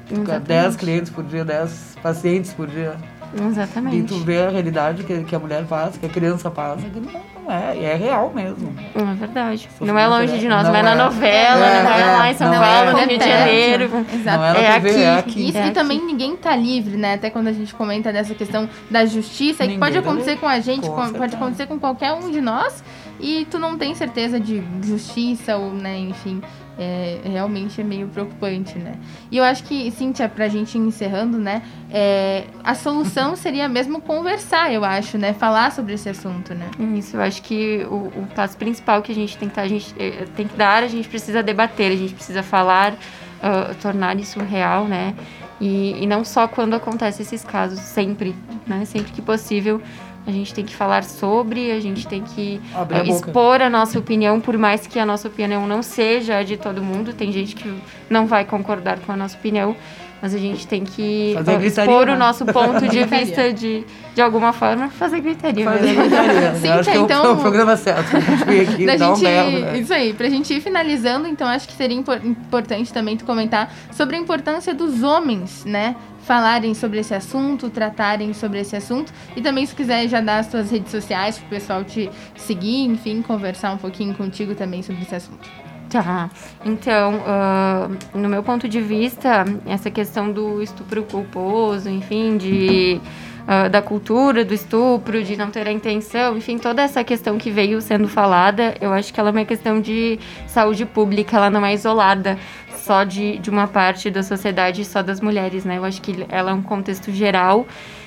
Speaker 3: Tu quer
Speaker 2: Exatamente.
Speaker 3: 10 clientes por dia, 10 pacientes por dia. E
Speaker 2: Exatamente.
Speaker 3: tu vê a realidade que, que a mulher passa, que a criança passa, que não, não é, e é real mesmo.
Speaker 2: É verdade.
Speaker 3: Sofrimento
Speaker 2: Não é longe de nós,
Speaker 3: não
Speaker 2: não é na
Speaker 3: é.
Speaker 2: novela,
Speaker 3: É,
Speaker 2: não é
Speaker 3: é,
Speaker 2: lá em São
Speaker 3: não
Speaker 2: Paulo,
Speaker 3: é.
Speaker 2: no Rio de
Speaker 1: É.
Speaker 2: Janeiro.
Speaker 1: Exato.
Speaker 3: É
Speaker 2: É
Speaker 3: TV,
Speaker 2: aqui.
Speaker 3: é aqui.
Speaker 1: Isso
Speaker 2: É
Speaker 1: e
Speaker 2: aqui.
Speaker 1: também ninguém tá livre, né? Até quando a gente comenta dessa questão da justiça, que pode
Speaker 3: tá
Speaker 1: acontecer com a gente,
Speaker 3: Com
Speaker 1: com- pode acontecer com qualquer um de nós, e tu não tem certeza de justiça ou, né, enfim, é, realmente é meio preocupante, né? E eu acho que, Cíntia, pra gente ir encerrando, né, é, a solução seria mesmo conversar, eu acho, né? Falar sobre esse assunto, né?
Speaker 2: Isso, eu acho que o, o passo principal que a gente tem que, tá, a gente, eh, tem que dar, a gente precisa debater, a gente precisa falar, ah, tornar isso real, né? E, e não só quando acontecem esses casos, sempre, né? Sempre que possível, a gente tem que falar sobre, a gente tem que
Speaker 3: a
Speaker 2: eh, expor a nossa opinião, por mais que a nossa opinião não seja a de todo mundo, tem gente que não vai concordar com a nossa opinião, mas a gente tem que
Speaker 3: Fazer gritaria,
Speaker 2: expor
Speaker 3: né?
Speaker 2: o nosso ponto de vista de, de alguma forma, fazer gritaria.
Speaker 3: Fazer gritaria.
Speaker 1: Sim,
Speaker 3: Eu acho que é
Speaker 1: então-
Speaker 3: é o programa certo. A gente veio aqui
Speaker 1: Da
Speaker 3: dar um
Speaker 1: gente,
Speaker 3: né?
Speaker 1: Isso aí, pra gente ir finalizando, então acho que seria impor- importante também tu comentar sobre a importância dos homens, né? Falarem sobre esse assunto, tratarem sobre esse assunto. E também, se quiser já dar as tuas redes sociais pro pessoal te seguir, enfim, conversar um pouquinho contigo também sobre esse assunto.
Speaker 2: Tá. Então, ah, no meu ponto de vista, essa questão do estupro culposo, enfim, de ah, da cultura do estupro, de não ter a intenção, enfim, toda essa questão que veio sendo falada, eu acho que ela é uma questão de saúde pública, ela não é isolada só de, de uma parte da sociedade, só das mulheres, né? Eu acho que ela é um contexto geral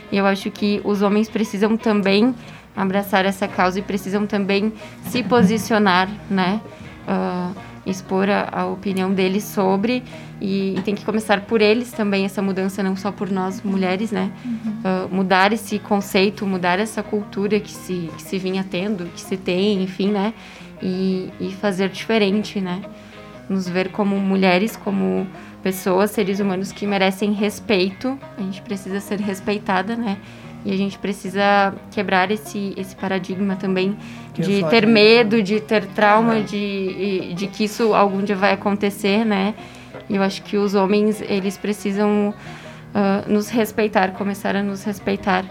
Speaker 2: e eu acho que os homens precisam também abraçar essa causa e precisam também se posicionar, né? Ah, expor a, a opinião deles sobre e, e tem que começar por eles também essa mudança não só por nós mulheres né? Ah, mudar esse conceito mudar essa cultura que se que se vinha tendo que se tem enfim né? E, e fazer diferente né? Nos ver como mulheres como pessoas seres humanos que merecem respeito. A gente precisa ser respeitada né e a gente precisa quebrar esse esse paradigma também
Speaker 3: Que é
Speaker 2: de ter medo, de ter trauma,
Speaker 3: É.
Speaker 2: de, de que isso algum dia vai acontecer, né? E eu acho que os homens, eles precisam ah, nos respeitar, começar a nos respeitar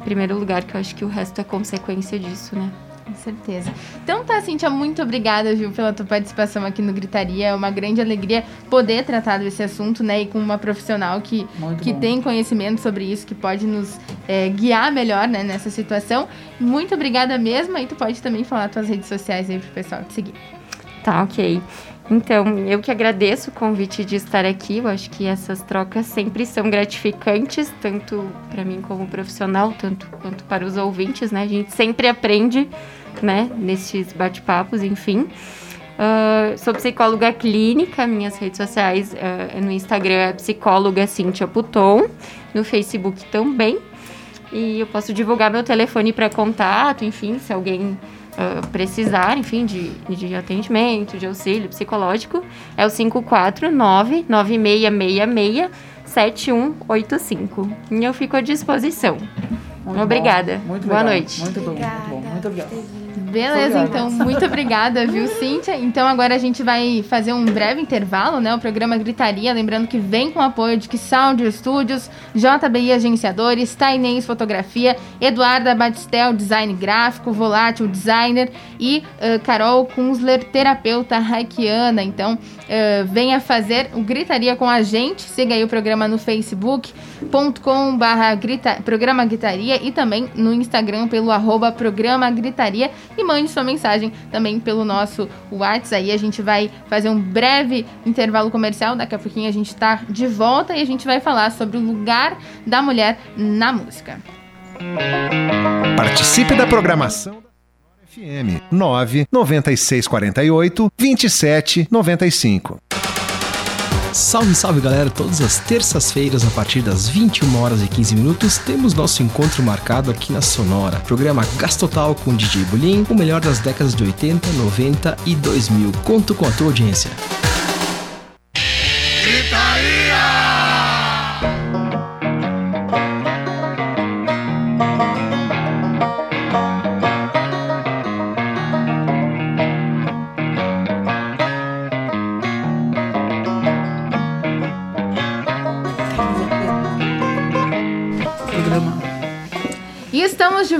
Speaker 2: em primeiro lugar, que eu acho que o resto é consequência disso, né?
Speaker 1: Com certeza. Então tá, Cintia, muito obrigada, Gil, pela tua participação aqui no Gritaria. É uma grande alegria poder tratar desse assunto, né? E com uma profissional que,
Speaker 3: Muito
Speaker 1: que
Speaker 3: bom.
Speaker 1: tem conhecimento sobre isso, que pode nos é, guiar melhor né, nessa situação. Muito obrigada mesmo. E tu pode também falar tuas redes sociais aí pro pessoal te seguir.
Speaker 2: Tá, ok. Então, eu que agradeço o convite de estar aqui. Eu acho que essas trocas sempre são gratificantes, tanto para mim como profissional, tanto quanto para os ouvintes, né? A gente sempre aprende, né, nesses bate-papos, enfim. Ah, sou psicóloga clínica, minhas redes sociais ah, no Instagram é psicóloga Cintia Puton, no Facebook também. E eu posso divulgar meu telefone para contato, enfim, se alguém uh, precisar, enfim, de, de atendimento, de auxílio psicológico, é o 549-9666-7185. E eu fico à disposição.
Speaker 3: Muito
Speaker 2: Obrigada.
Speaker 3: bom, Muito
Speaker 2: Boa
Speaker 3: legal,
Speaker 2: noite.
Speaker 3: Muito bom,
Speaker 4: Obrigada.
Speaker 3: muito bom. Muito obrigado.
Speaker 1: Beleza, então, muito obrigada, viu, Cíntia? Então, agora a gente vai fazer um breve intervalo, né? O programa Gritaria, lembrando que vem com apoio de que Sound Studios, JBI Agenciadores, Tainês Fotografia, Eduarda Batistel, Design Gráfico, Volátil Designer e eh, Carol Kunzler, terapeuta haikiana. Então, eh, venha fazer o Gritaria com a gente. Siga aí o programa no facebook.com barra programa Gritaria e também no Instagram pelo arroba programa Gritaria e mande sua mensagem também pelo nosso WhatsApp. Aí a gente vai fazer um breve intervalo comercial. Daqui a pouquinho a gente tá de volta e a gente vai falar sobre o lugar da mulher na música.
Speaker 6: Participe da programação FM 9 9648 2795.
Speaker 7: Salve, salve galera! Todas as terças-feiras, a partir das 21 horas e 15 minutos, temos nosso encontro marcado aqui na Sonora. Programa Gastotal com DJ Bulim, o melhor das décadas de 80, 90 e 2000. Conto com a tua audiência.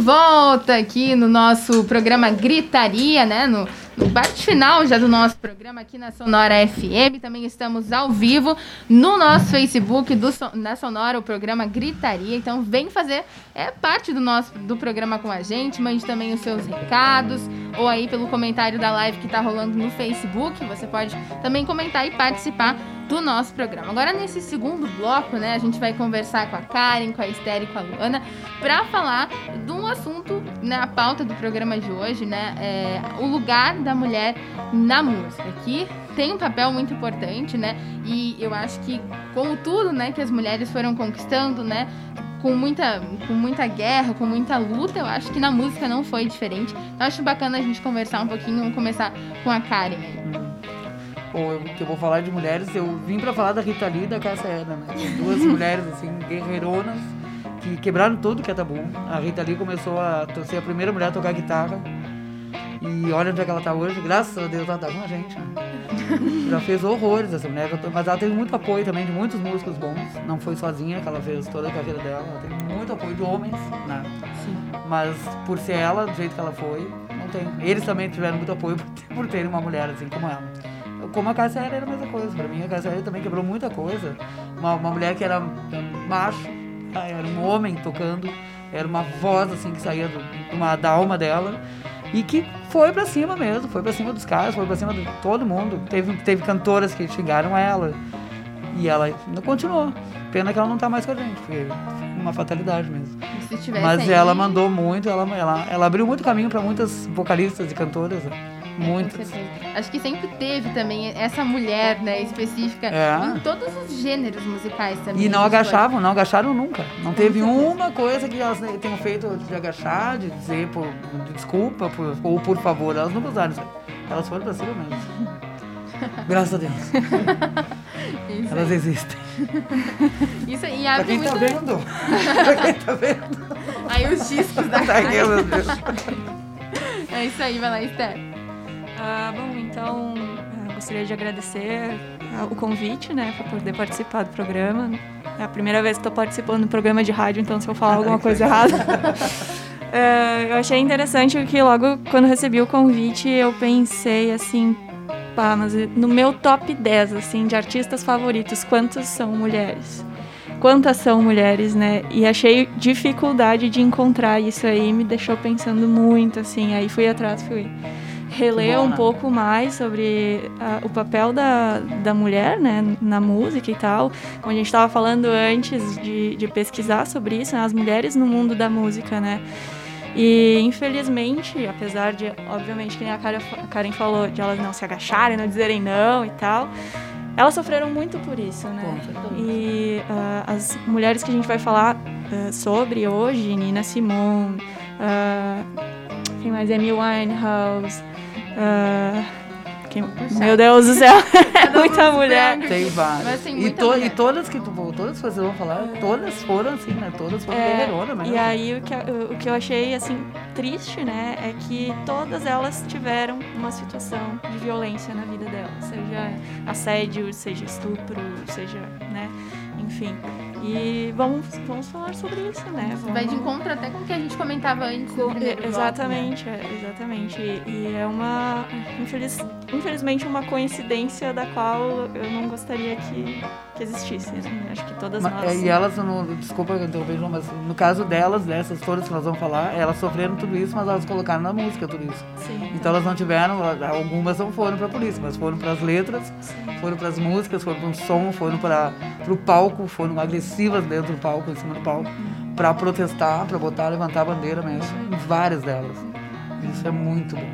Speaker 1: Volta aqui no nosso programa Gritaria, né? No, no parte final já do nosso programa aqui na Sonora FM. Também estamos ao vivo no nosso Facebook do, da Sonora, o programa Gritaria. Então vem fazer é parte do nosso do programa com a gente. Mande também os seus recados ou aí pelo comentário da live que tá rolando no Facebook. Você pode também comentar e participar do nosso programa. Agora, nesse segundo bloco, né, a gente vai conversar com a Karen, com a Esther e com a Luana para falar de um assunto na pauta do programa de hoje, né, é, o lugar da mulher na música, que tem um papel muito importante, né, e eu acho que, como tudo, né, que as mulheres foram conquistando, né, com muita, com muita guerra, com muita luta, eu acho que na música não foi diferente. Então, acho bacana a gente conversar um pouquinho, vamos começar com a Karen aí.
Speaker 3: Bom, eu, que eu vou falar de mulheres, eu vim pra falar da Rita Lee e da Cássia Eller, né? Duas mulheres, assim, guerreironas, que quebraram tudo que é tabu. A Rita Lee começou a ser a primeira mulher a tocar guitarra. E olha onde é que ela tá hoje, graças a Deus ela tá com a gente, né? Já fez horrores essa mulher, mas ela teve muito apoio também de muitos músicos bons. Não foi sozinha que ela fez toda a carreira dela, ela teve muito apoio de homens, né? Mas por ser ela, do jeito que ela foi, não tem. Eles também tiveram muito apoio por terem uma mulher assim como ela. Como a Cássia Eller era a mesma coisa. Pra mim, a Cássia também quebrou muita coisa. Uma, uma mulher que era macho, ah, era um homem tocando, era uma voz assim que saía do, uma, da alma dela. E que foi pra cima mesmo, foi pra cima dos caras, foi pra cima de todo mundo. Teve, teve cantoras que xingaram ela. E ela continuou. Pena que ela não tá mais com a gente, foi uma fatalidade mesmo. Mas
Speaker 1: aí-
Speaker 3: ela mandou muito, ela, ela, ela abriu muito caminho pra muitas vocalistas e cantoras. né? Muitas.
Speaker 1: certeza. Acho que sempre teve também essa mulher, né, específica
Speaker 3: É.
Speaker 1: em todos os gêneros musicais também.
Speaker 3: E não agachavam, não agacharam nunca. Não teve uma coisa que elas tenham feito de agachar, de dizer por, de desculpa por, ou por favor. Elas não usaram isso aí. Elas foram pra cima mesmo. Graças a Deus.
Speaker 1: Isso
Speaker 3: Elas
Speaker 1: aí.
Speaker 3: existem.
Speaker 1: Isso aí, e
Speaker 3: Pra
Speaker 1: abre
Speaker 3: quem tá
Speaker 1: muito...
Speaker 3: vendo. pra quem tá vendo.
Speaker 1: Aí os discos da
Speaker 3: Tá aqui, meu Deus.
Speaker 1: É isso aí, vai lá, Esther.
Speaker 5: Ah, bom, então ah, gostaria de agradecer ah, o convite, né, para poder participar do programa. É a primeira vez que estou participando do programa de rádio, então se eu falar alguma coisa errada. É, eu achei interessante que logo quando recebi o convite eu pensei assim, pá, mas no meu top 10 assim de artistas favoritos, quantas são mulheres? Quantas são mulheres, né? E achei dificuldade de encontrar isso aí, me deixou pensando muito assim. Aí fui atrás, fui reler um
Speaker 3: né?
Speaker 5: pouco mais sobre ah, o papel da, da mulher, né, na música e tal. Como a gente estava falando antes de, de pesquisar sobre isso, né, as mulheres no mundo da música, né. E infelizmente, apesar de, obviamente, que nem a Karen, a Karen falou, de elas não se agacharem, não dizerem não e tal, elas sofreram muito por isso, né? E ah, as mulheres que a gente vai falar uh, sobre hoje, Nina Simone, uh, quem mais? Amy Winehouse, uh, quem, meu Deus do céu, é muita mulher.
Speaker 3: Tem várias.
Speaker 1: Mas tem
Speaker 3: e, to,
Speaker 1: mulher.
Speaker 3: e todas que tu, todas que vocês vão falar, todas foram assim, né? Todas foram
Speaker 5: É,
Speaker 3: guerreironas mesmo.
Speaker 5: e aí o que, o que eu achei assim triste, né, é que todas elas tiveram uma situação de violência na vida delas, seja assédio, seja estupro, seja, né, enfim. E vamos, vamos falar sobre isso, né? Vamos...
Speaker 1: Vai de encontro até com o que a gente comentava antes no primeiro bloco, né?
Speaker 5: Exatamente, é, exatamente. E, e é uma, infeliz, infelizmente, uma coincidência da qual eu não gostaria que, que existisse. Né? Acho que todas
Speaker 3: Mas,
Speaker 5: nós.
Speaker 3: é, e elas, no, desculpa eu interromper, João, mas no caso delas, dessas todas que nós vamos falar, elas sofreram tudo isso, mas elas colocaram na música tudo isso.
Speaker 5: Sim.
Speaker 3: Então elas não tiveram, algumas não foram pra polícia, mas foram pras letras, foram pras músicas, foram pro som, foram para pro palco, foram agressivas dentro do palco, em cima do palco, pra protestar, pra botar, levantar a bandeira mesmo, em várias delas. Isso é muito bom.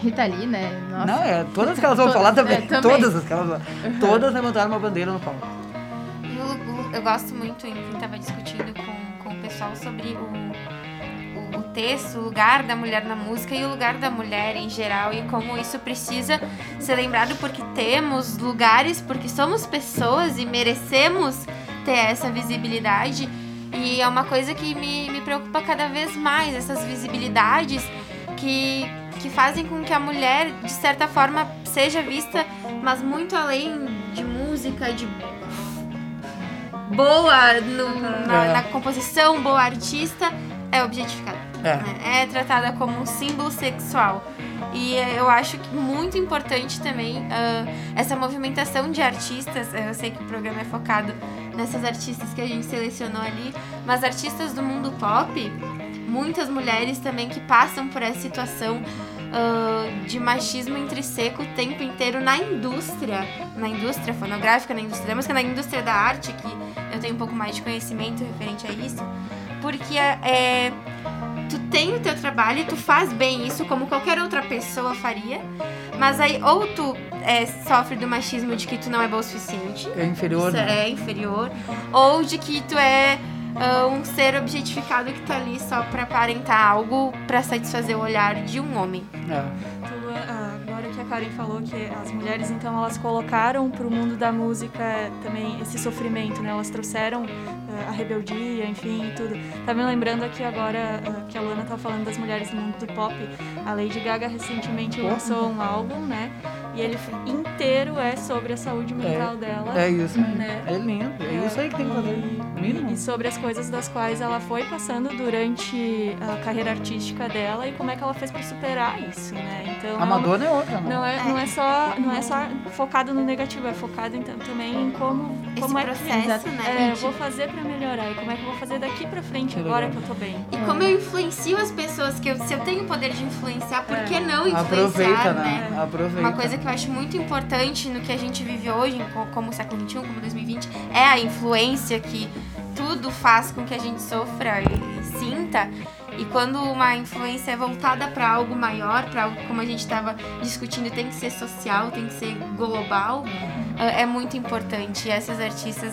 Speaker 1: Rita Lee, né? Nossa.
Speaker 3: Não, é, todas que elas vão
Speaker 1: Todas,
Speaker 3: falar também,
Speaker 1: é, também.
Speaker 3: todas as que elas vão, todas levantaram uma bandeira no palco.
Speaker 4: E o- eu gosto muito, enfim, estava discutindo com, com o pessoal sobre o, o, o texto, o lugar da mulher na música e o lugar da mulher em geral e como isso precisa ser lembrado porque temos lugares, porque somos pessoas e merecemos ter essa visibilidade. E é uma coisa que me, me preocupa cada vez mais, essas visibilidades que, que fazem com que a mulher, de certa forma, seja vista, mas muito além de música, de boa no- na,
Speaker 3: É.
Speaker 4: na composição, boa artista, é objetificada.
Speaker 3: É.
Speaker 4: né? É tratada como um símbolo sexual. E eh, eu acho que muito importante também ah, essa movimentação de artistas. Eu sei que o programa é focado nessas artistas que a gente selecionou ali, mas artistas do mundo pop, muitas mulheres também que passam por essa situação ah, de machismo intrínseco o tempo inteiro na indústria, na indústria fonográfica, na indústria da música, na indústria da arte, que eu tenho um pouco mais de conhecimento referente a isso, porque é, tu tem o teu trabalho e tu faz bem isso como qualquer outra pessoa faria, mas aí ou tu é, sofre do machismo de que tu não é bom o suficiente,
Speaker 3: É inferior, né?
Speaker 4: é inferior, ou de que tu é ah, um ser objetificado que tá ali só pra aparentar algo pra satisfazer o olhar de um homem.
Speaker 3: É.
Speaker 5: Tudo, ah, agora que a Karen falou que as mulheres então elas colocaram para o mundo da música também esse sofrimento, né? Elas trouxeram ah, a rebeldia, enfim, e tudo. Tá me lembrando aqui agora ah, que a Luana tá falando das mulheres no mundo do pop. A Lady Gaga recentemente lançou um álbum, né? E ele inteiro é sobre a saúde mental dela.
Speaker 3: É isso,
Speaker 5: né?
Speaker 3: é lindo, é isso aí que tem que fazer, mínimo.
Speaker 5: E sobre as coisas das quais ela foi passando durante a carreira artística dela e como é que ela fez para superar isso, né? Então,
Speaker 3: A Madonna é outra, né?
Speaker 5: Não é, não é só, não é só focado no negativo, é focado então também em como,
Speaker 4: Esse
Speaker 5: como é
Speaker 4: processo,
Speaker 5: que
Speaker 4: né?
Speaker 5: é, eu vou fazer para melhorar e como é que eu vou fazer daqui para frente
Speaker 3: Que
Speaker 5: agora
Speaker 3: legal.
Speaker 5: que eu tô bem.
Speaker 4: E como eu influencio as pessoas, que eu- se eu tenho o poder de influenciar, por que não influenciar,
Speaker 3: Aproveita,
Speaker 4: né?
Speaker 3: né? Aproveita.
Speaker 4: Uma coisa que eu acho muito importante no que a gente vive hoje, co- como o século XXI, como 2020, é a influência que tudo faz com que a gente sofra e, sinta. E quando uma influência é voltada para algo maior, para algo como a gente estava discutindo, tem que ser social, tem que ser global, é é muito importante. E essas artistas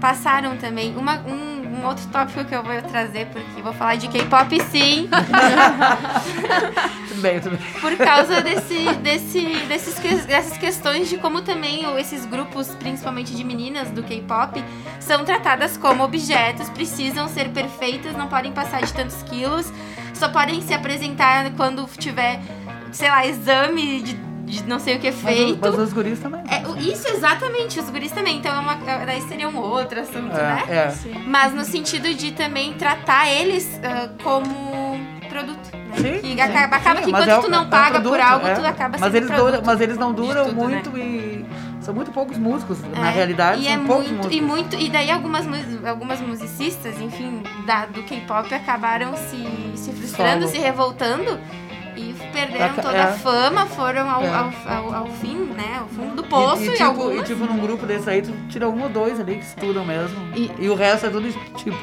Speaker 4: passaram também. Uma- um, um outro tópico que eu vou trazer, porque vou falar de K-pop sim.
Speaker 3: Tudo bem, tudo bem.
Speaker 4: por causa desse, desse, desses, dessas questões de como também esses grupos, principalmente de meninas do K-pop, são tratadas como objetos, precisam ser perfeitas, não podem passar de tantos quilos, só podem se apresentar quando tiver, sei lá, exame de, de não sei o que é
Speaker 3: Mas,
Speaker 4: feito.
Speaker 3: os- mas os guris também.
Speaker 4: É, isso exatamente, os guris também. Então, é uma, é- daí seria um outro assunto, né?
Speaker 3: É, é.
Speaker 5: Sim.
Speaker 4: Mas no sentido de também tratar eles ah, como produto. Né?
Speaker 3: Sim,
Speaker 4: que
Speaker 3: sim,
Speaker 4: acaba, acaba
Speaker 3: sim,
Speaker 4: que
Speaker 3: mas
Speaker 4: enquanto
Speaker 3: é
Speaker 4: tu não
Speaker 3: é um
Speaker 4: paga por
Speaker 3: produto,
Speaker 4: algo,
Speaker 3: é.
Speaker 4: tu acaba
Speaker 3: mas
Speaker 4: sendo
Speaker 3: eles
Speaker 4: produto.
Speaker 3: Mas eles não duram
Speaker 4: tudo, né?
Speaker 3: muito e são muito poucos músicos. Na
Speaker 4: É,
Speaker 3: realidade,
Speaker 4: e
Speaker 3: são
Speaker 4: é
Speaker 3: poucos
Speaker 4: muito,
Speaker 3: músicos.
Speaker 4: e muito e daí algumas algumas musicistas enfim da, do K-pop acabaram se, se frustrando
Speaker 3: Solo.
Speaker 4: se revoltando perderam toda
Speaker 3: é.
Speaker 4: a fama foram ao,
Speaker 3: É.
Speaker 4: ao, ao, ao fim né ao fundo do poço
Speaker 3: e,
Speaker 4: e,
Speaker 3: e, tipo,
Speaker 4: algumas
Speaker 3: e tipo, num grupo desse aí, tu tira um ou dois ali que estudam mesmo.
Speaker 1: E-
Speaker 3: E, o resto é tudo tipo.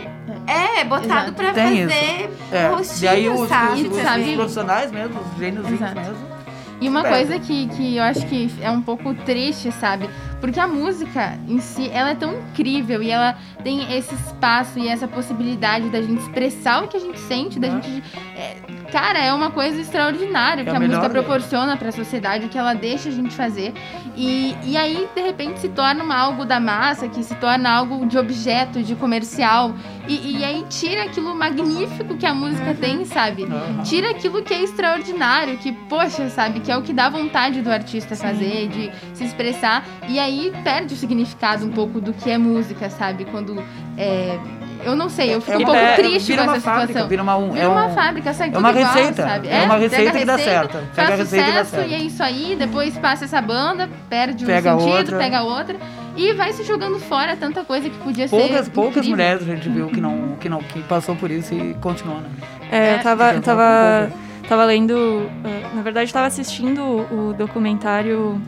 Speaker 4: é botado
Speaker 1: Exato.
Speaker 4: pra
Speaker 3: Tem
Speaker 4: fazer
Speaker 3: É.
Speaker 4: rostinho,
Speaker 3: E aí os,
Speaker 4: sabe?
Speaker 3: os, os, os profissionais mesmo, os gênios mesmo,
Speaker 1: E uma coisa que, que eu acho que é um pouco triste, sabe? Porque a música em si, ela é tão incrível e ela tem esse espaço e essa possibilidade da gente expressar o que a gente sente, da gente. é, cara, é uma coisa extraordinária
Speaker 3: É
Speaker 1: que
Speaker 3: a
Speaker 1: a música proporciona pra sociedade, o que ela deixa a gente fazer. E, e aí, de repente, se torna algo da massa, que se torna algo de objeto, de comercial. E, e aí tira aquilo magnífico que a música tem, sabe?
Speaker 3: Aham.
Speaker 1: Tira aquilo que é extraordinário, que, poxa, sabe, que é o que dá vontade do artista fazer, de se expressar. E aí perde o significado um pouco do que é música, sabe? Quando. é, eu não sei, eu fico
Speaker 3: É
Speaker 1: um pouco
Speaker 3: uma-
Speaker 1: triste com essa
Speaker 3: fábrica,
Speaker 1: situação.
Speaker 3: vira uma-
Speaker 1: Vira
Speaker 3: é
Speaker 1: uma
Speaker 3: um-
Speaker 1: fábrica, sai
Speaker 3: é
Speaker 1: tudo
Speaker 3: uma
Speaker 1: igual,
Speaker 3: receita,
Speaker 1: sabe?
Speaker 3: é uma
Speaker 1: pega
Speaker 3: receita que dá certo, pega a receita e dá certo.
Speaker 1: e é isso aí, depois passa essa banda, perde
Speaker 3: Pega
Speaker 1: o sentido,
Speaker 3: outra.
Speaker 1: pega outra. E vai se jogando fora tanta coisa que podia
Speaker 3: Poucas,
Speaker 1: ser.
Speaker 3: poucas
Speaker 1: incrível.
Speaker 3: mulheres a gente viu que não, que não que passou por isso e continua, né?
Speaker 5: É, eu tava, eu
Speaker 3: Então,
Speaker 5: tava, tava lendo, uh, na verdade, tava assistindo o documentário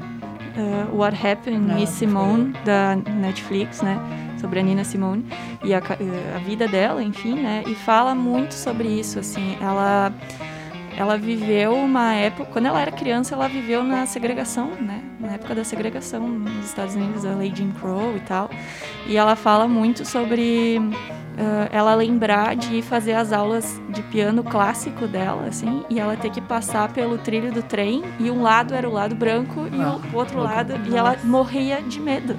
Speaker 5: uh, What Happened
Speaker 3: Ah,
Speaker 5: Miss Simone da Netflix, né, sobre a Nina Simone e a, a vida dela, enfim, né, e fala muito sobre isso, assim, ela ela viveu uma época, quando ela era criança, ela viveu na segregação, né? Na época da segregação nos Estados Unidos, a lei Jim Crow e tal. E ela fala muito sobre ah, ela lembrar de ir fazer as aulas de piano clássico dela, assim, e ela ter que passar pelo trilho do trem, e um lado era o lado branco e
Speaker 3: Ah,
Speaker 5: o outro lado, e ela morria de medo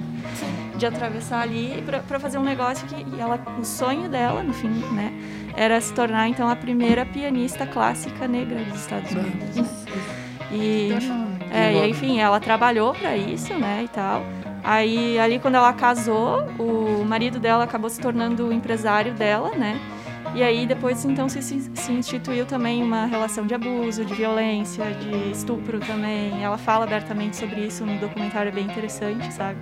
Speaker 5: de atravessar ali pra fazer um negócio que e ela, o sonho dela, no fim, né, era se tornar então a primeira pianista clássica negra dos Estados Unidos. E, é, enfim, ela trabalhou pra isso, né, e tal. Aí ali quando ela casou, o marido dela acabou se tornando o empresário dela, né? E aí depois então se, se, se instituiu também uma relação de abuso, de violência, de estupro também. Ela fala abertamente sobre isso no documentário é bem interessante, sabe?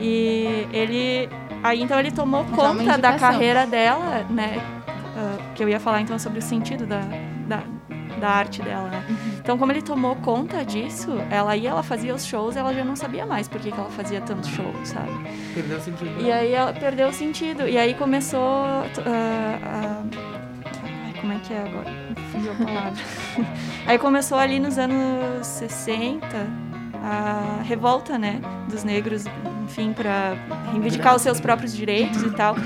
Speaker 5: E ele aí então ele tomou
Speaker 1: Já uma
Speaker 5: conta da carreira dela, né? ah, que eu ia falar então sobre o sentido da, da, da arte dela, né? Então, como ele tomou conta disso, ela ia, ela fazia os shows, ela já não sabia mais por que, que ela fazia tantos shows, sabe?
Speaker 3: Perdeu sentido.
Speaker 5: E aí ela perdeu o sentido. E aí começou a. Ai, como é que é agora? Fugiu a palavra. aí começou ali nos anos 60 a revolta, né? Dos negros, enfim, para reivindicar os seus próprios direitos e tal.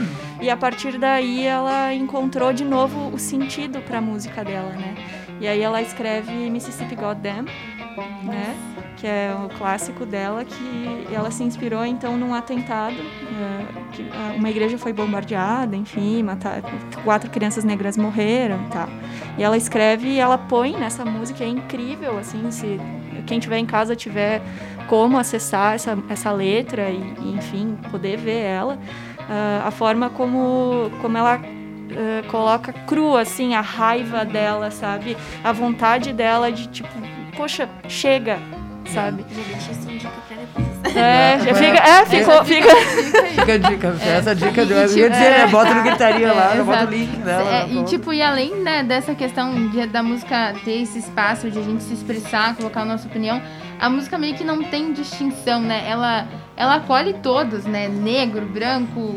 Speaker 5: E a partir daí ela encontrou de novo o sentido para a música dela, né? E aí ela escreve Mississippi Goddamn, né? Que é o clássico dela, que ela se inspirou então num atentado, eh, que ah, uma igreja foi bombardeada, enfim, matar, quatro crianças negras morreram tal. E ela escreve e ela põe nessa música, é incrível, assim, se quem tiver em casa tiver como acessar essa, essa letra e, e, enfim, poder ver ela, ah, a forma como, como ela eh, coloca crua, assim, a raiva dela, sabe? A vontade dela de, tipo, poxa, chega, sabe?
Speaker 4: Já
Speaker 5: É, já fica, é, ficou, fica...
Speaker 3: Fica a dica,
Speaker 1: É.
Speaker 3: essa dica de,
Speaker 1: E,
Speaker 3: eu ia
Speaker 1: tipo,
Speaker 3: dizer, né?
Speaker 1: é.
Speaker 3: Bota no gritaria lá,
Speaker 1: É,
Speaker 3: eu boto o link dela.
Speaker 1: É,
Speaker 3: né,
Speaker 1: e
Speaker 3: pronto.
Speaker 1: tipo, e além né, dessa questão de- da música ter esse espaço de a gente se expressar, colocar a nossa opinião, a música meio que não tem distinção, né? Ela, ela acolhe todos, né? Negro, branco,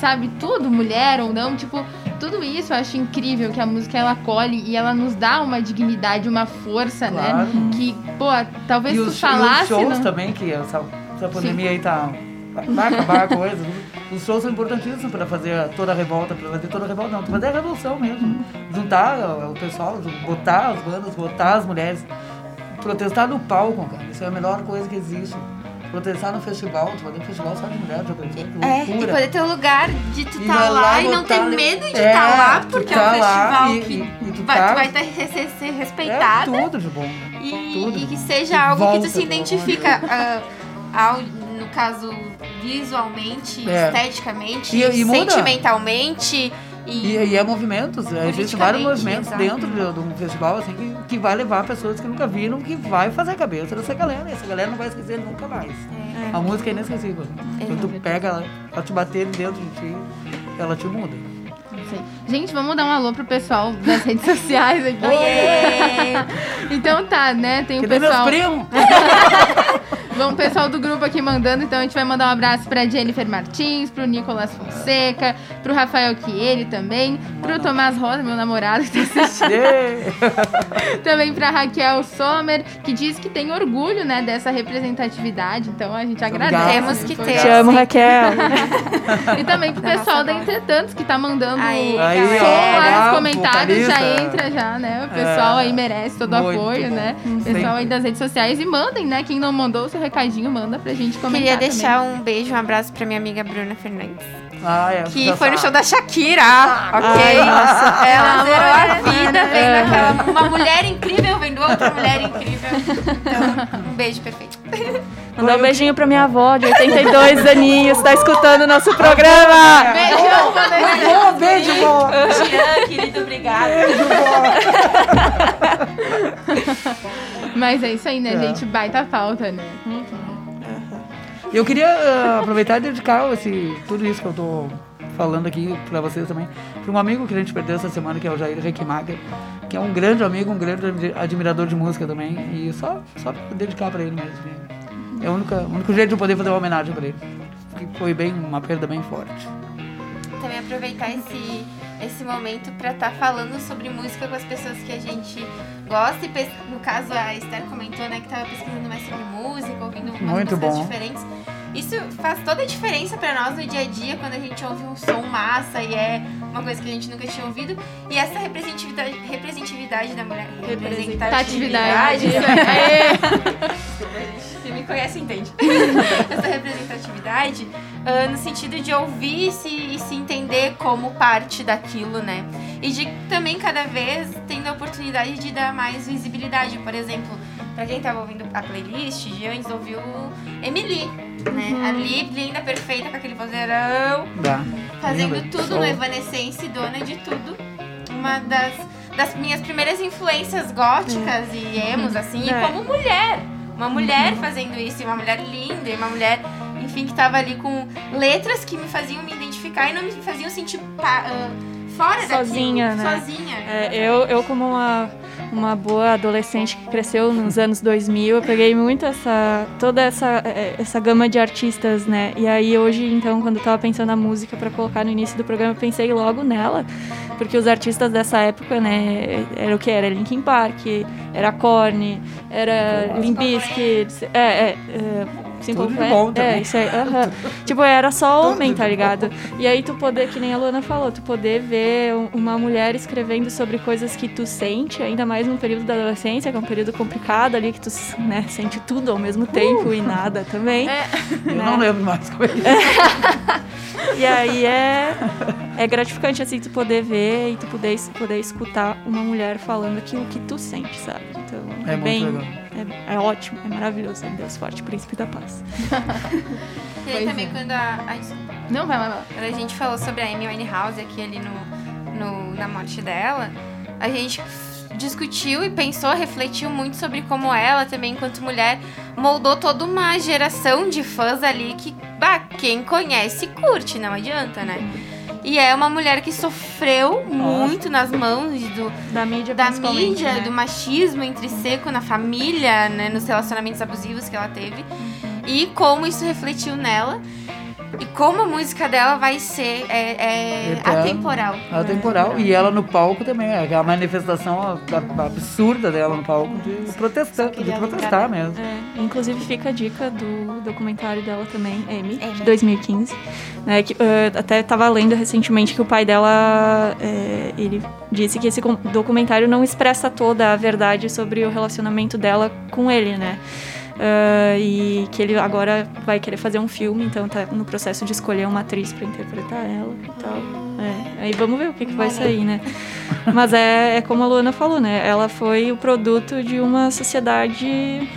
Speaker 1: sabe? Tudo, mulher ou não, tipo, tudo isso eu acho incrível que a música ela acolhe e ela nos dá uma dignidade, uma força,
Speaker 3: Claro.
Speaker 1: né? Que, pô, talvez
Speaker 3: e
Speaker 1: tu
Speaker 3: os, e
Speaker 1: falasse.
Speaker 3: os shows
Speaker 1: não-
Speaker 3: também, que essa, essa pandemia aí tá. Vai acabar a coisa. Os shows são importantíssimos para fazer toda a revolta, para fazer toda a revolta, não, para fazer a revolução mesmo. Juntar o o pessoal, botar as bandas, botar as mulheres. Protestar no palco, cara, isso é a melhor coisa que existe. Protestar no festival, tu fazer um festival só de mulheres, já pensou? Que
Speaker 4: É, e poder ter um lugar de tu
Speaker 3: E
Speaker 4: tá
Speaker 3: vai
Speaker 4: lá,
Speaker 3: lá
Speaker 4: e não ter medo de
Speaker 3: É,
Speaker 4: estar lá, porque
Speaker 3: tá
Speaker 4: é um festival
Speaker 3: e-
Speaker 4: que
Speaker 3: e- tu
Speaker 4: vai,
Speaker 3: tá-
Speaker 4: tu vai ter, ser, respeitada.
Speaker 3: É tudo de bom. né?
Speaker 4: E,
Speaker 3: Tudo.
Speaker 4: e que seja algo que tu se
Speaker 3: de
Speaker 4: identifica, ah, ao, no caso, visualmente,
Speaker 3: É.
Speaker 4: esteticamente,
Speaker 3: E- e muda. E, e é movimentos, é, existem vários movimentos
Speaker 4: exato.
Speaker 3: dentro de, de um festival assim que, que vai levar pessoas que nunca viram, que vai fazer a cabeça dessa galera. E essa galera não vai esquecer nunca mais. A música é inesquecível. Quando tu pega ela, ela te bater dentro de ti, ela te muda.
Speaker 1: Sim. Gente, vamos dar um alô pro pessoal das redes sociais aqui.
Speaker 4: Oiê!
Speaker 1: então tá, né? Tem o
Speaker 3: Cadê meus
Speaker 1: pessoal.
Speaker 3: primos?
Speaker 1: Vamos, pessoal do grupo aqui mandando, então a gente vai mandar um abraço pra Jennifer Martins, pro Nicolas Fonseca, pro Rafael Chieri também, pro Tomás Rosa, meu namorado que tá assistindo. também pra Raquel Sommer, que diz que tem orgulho, né, dessa representatividade, então a gente agradece.
Speaker 4: Temos que ter.
Speaker 5: Te amo, Raquel.
Speaker 1: E também pro pessoal da Entretantos, que tá mandando
Speaker 4: Aí,
Speaker 3: Aí,
Speaker 1: som
Speaker 3: ó,
Speaker 1: lá
Speaker 3: ah,
Speaker 1: nos comentários, já
Speaker 3: vocalista.
Speaker 1: entra já, né? O pessoal
Speaker 3: É,
Speaker 1: aí merece todo o apoio,
Speaker 3: bom.
Speaker 1: né? O
Speaker 3: Sempre.
Speaker 1: pessoal aí das redes sociais e mandem, né? Quem não mandou o seu recadinho, manda pra gente comentar
Speaker 4: Queria deixar
Speaker 1: também.
Speaker 4: um beijo, um abraço pra minha amiga Bruna Fernandes.
Speaker 3: Ah, é,
Speaker 4: Que
Speaker 3: já
Speaker 4: foi no show da Shakira, ok?
Speaker 5: Ai, nossa.
Speaker 4: Ela
Speaker 1: Ah,
Speaker 4: zerou a
Speaker 1: mulher,
Speaker 4: vida
Speaker 1: né?
Speaker 4: vendo aquela. Uma mulher incrível vendo outra mulher incrível. Então, um beijo perfeito.
Speaker 5: Mandar um beijinho pra minha avó, de 82 aninhos, tá escutando o nosso programa.
Speaker 1: Beijão, Vanessa.
Speaker 3: Bom, beijo, bom.
Speaker 4: Jean, querido, obrigada.
Speaker 1: Mas é isso aí, né,
Speaker 3: É.
Speaker 1: gente? Baita falta, né?
Speaker 3: Eu queria ah, aproveitar e dedicar esse, tudo isso que eu tô falando aqui pra vocês também, pra um amigo que a gente perdeu essa semana, que é o Jair Requimager, que é um grande amigo, um grande admi- admirador de música também, e só, só pra dedicar pra ele mesmo. É o único, único jeito de eu poder fazer uma homenagem pra ele. Porque foi bem, uma perda bem forte.
Speaker 4: Também aproveitar esse, esse momento pra estar falando sobre música com as pessoas que a gente gosta. E no caso, a Esther comentou né, que tava pesquisando mais sobre música, ouvindo umas
Speaker 3: Muito
Speaker 4: músicas
Speaker 3: bom.
Speaker 4: diferentes. Isso faz toda a diferença pra nós no dia a dia, quando a gente ouve um som massa e é uma coisa que a gente nunca tinha ouvido. E essa representatividade, representatividade da mulher.
Speaker 1: Representatividade.
Speaker 4: Desculpa, gente. Quem me conhece entende. essa representatividade ah, no sentido de ouvir se, e se entender como parte daquilo, né? E de também cada vez tendo a oportunidade de dar mais visibilidade. Por exemplo, pra quem tava ouvindo a playlist, de antes ouviu Emily, né? A Lip, linda, perfeita, com aquele vozeirão
Speaker 3: Dá.
Speaker 4: fazendo
Speaker 3: Linda.
Speaker 4: tudo no Evanescence, dona de tudo. Uma das, das minhas primeiras influências góticas e emos, assim,
Speaker 5: É.
Speaker 4: e como mulher. Uma mulher fazendo isso, e uma mulher linda, e uma mulher, enfim, que tava ali com letras que me faziam me identificar e não me faziam sentir ah, fora
Speaker 5: Sozinha,
Speaker 4: daquilo.
Speaker 5: né?
Speaker 4: Sozinha.
Speaker 5: É, eu, eu, como uma, uma boa adolescente que cresceu nos anos 2000, eu peguei muito essa toda essa, é, essa gama de artistas, né? E aí hoje, então, quando eu tava pensando na música para colocar no início do programa, eu pensei logo nela, porque os artistas dessa época, né, era o que era Linkin Park, era Korn, era Limp Bizkit, é, é, é Simple
Speaker 3: Tudo
Speaker 5: Plan,
Speaker 3: bom
Speaker 5: é, isso aí, aham. Tipo, era só homem, tá ligado? E aí tu poder, que nem a Luana falou, tu poder ver um- uma mulher escrevendo sobre coisas que tu sente, ainda mais num período da adolescência, que é um período complicado ali, que tu né, sente tudo ao mesmo tempo e nada também.
Speaker 3: Eu
Speaker 5: Né?
Speaker 3: não lembro mais como é que é.
Speaker 5: E aí é, é gratificante, assim, tu poder ver e tu poder, poder escutar uma mulher falando aquilo que tu sente, sabe? Então,
Speaker 3: É muito
Speaker 5: bem,
Speaker 3: legal.
Speaker 5: É, é ótimo, é maravilhoso. Deus forte, príncipe da paz.
Speaker 4: E aí
Speaker 1: Pois
Speaker 4: também
Speaker 1: é.
Speaker 4: quando a, a-.
Speaker 1: Não, vai, vai, vai.
Speaker 4: Quando a gente falou sobre a Amy Winehouse aqui ali no, no, na morte dela, a gente discutiu e pensou, refletiu muito sobre como ela também, enquanto mulher, moldou toda uma geração de fãs ali que, bah, quem conhece curte, não adianta, né? E é uma mulher que sofreu muito nas mãos do,
Speaker 5: Da mídia,
Speaker 4: da mídia,
Speaker 5: né?
Speaker 4: do machismo intrínseco na família, né, nos relacionamentos abusivos que ela teve. E como isso refletiu nela. E como a música dela vai ser é, é, atemporal.
Speaker 3: Atemporal. E ela no palco também, é aquela manifestação absurda dela no palco de protestar, de protestar mesmo.
Speaker 5: É, inclusive fica a dica do documentário dela também, Amy, de 2015. Né, que, eh, até estava lendo recentemente que o pai dela, eh, ele disse que esse documentário não expressa toda a verdade sobre o relacionamento dela com ele, né? Ah, e que ele agora vai querer fazer um filme, então tá no processo de escolher uma atriz para interpretar ela e tal. É, aí vamos ver o que, que vai sair, né? Mas é, é como a Luana falou, né? Ela foi o produto de uma sociedade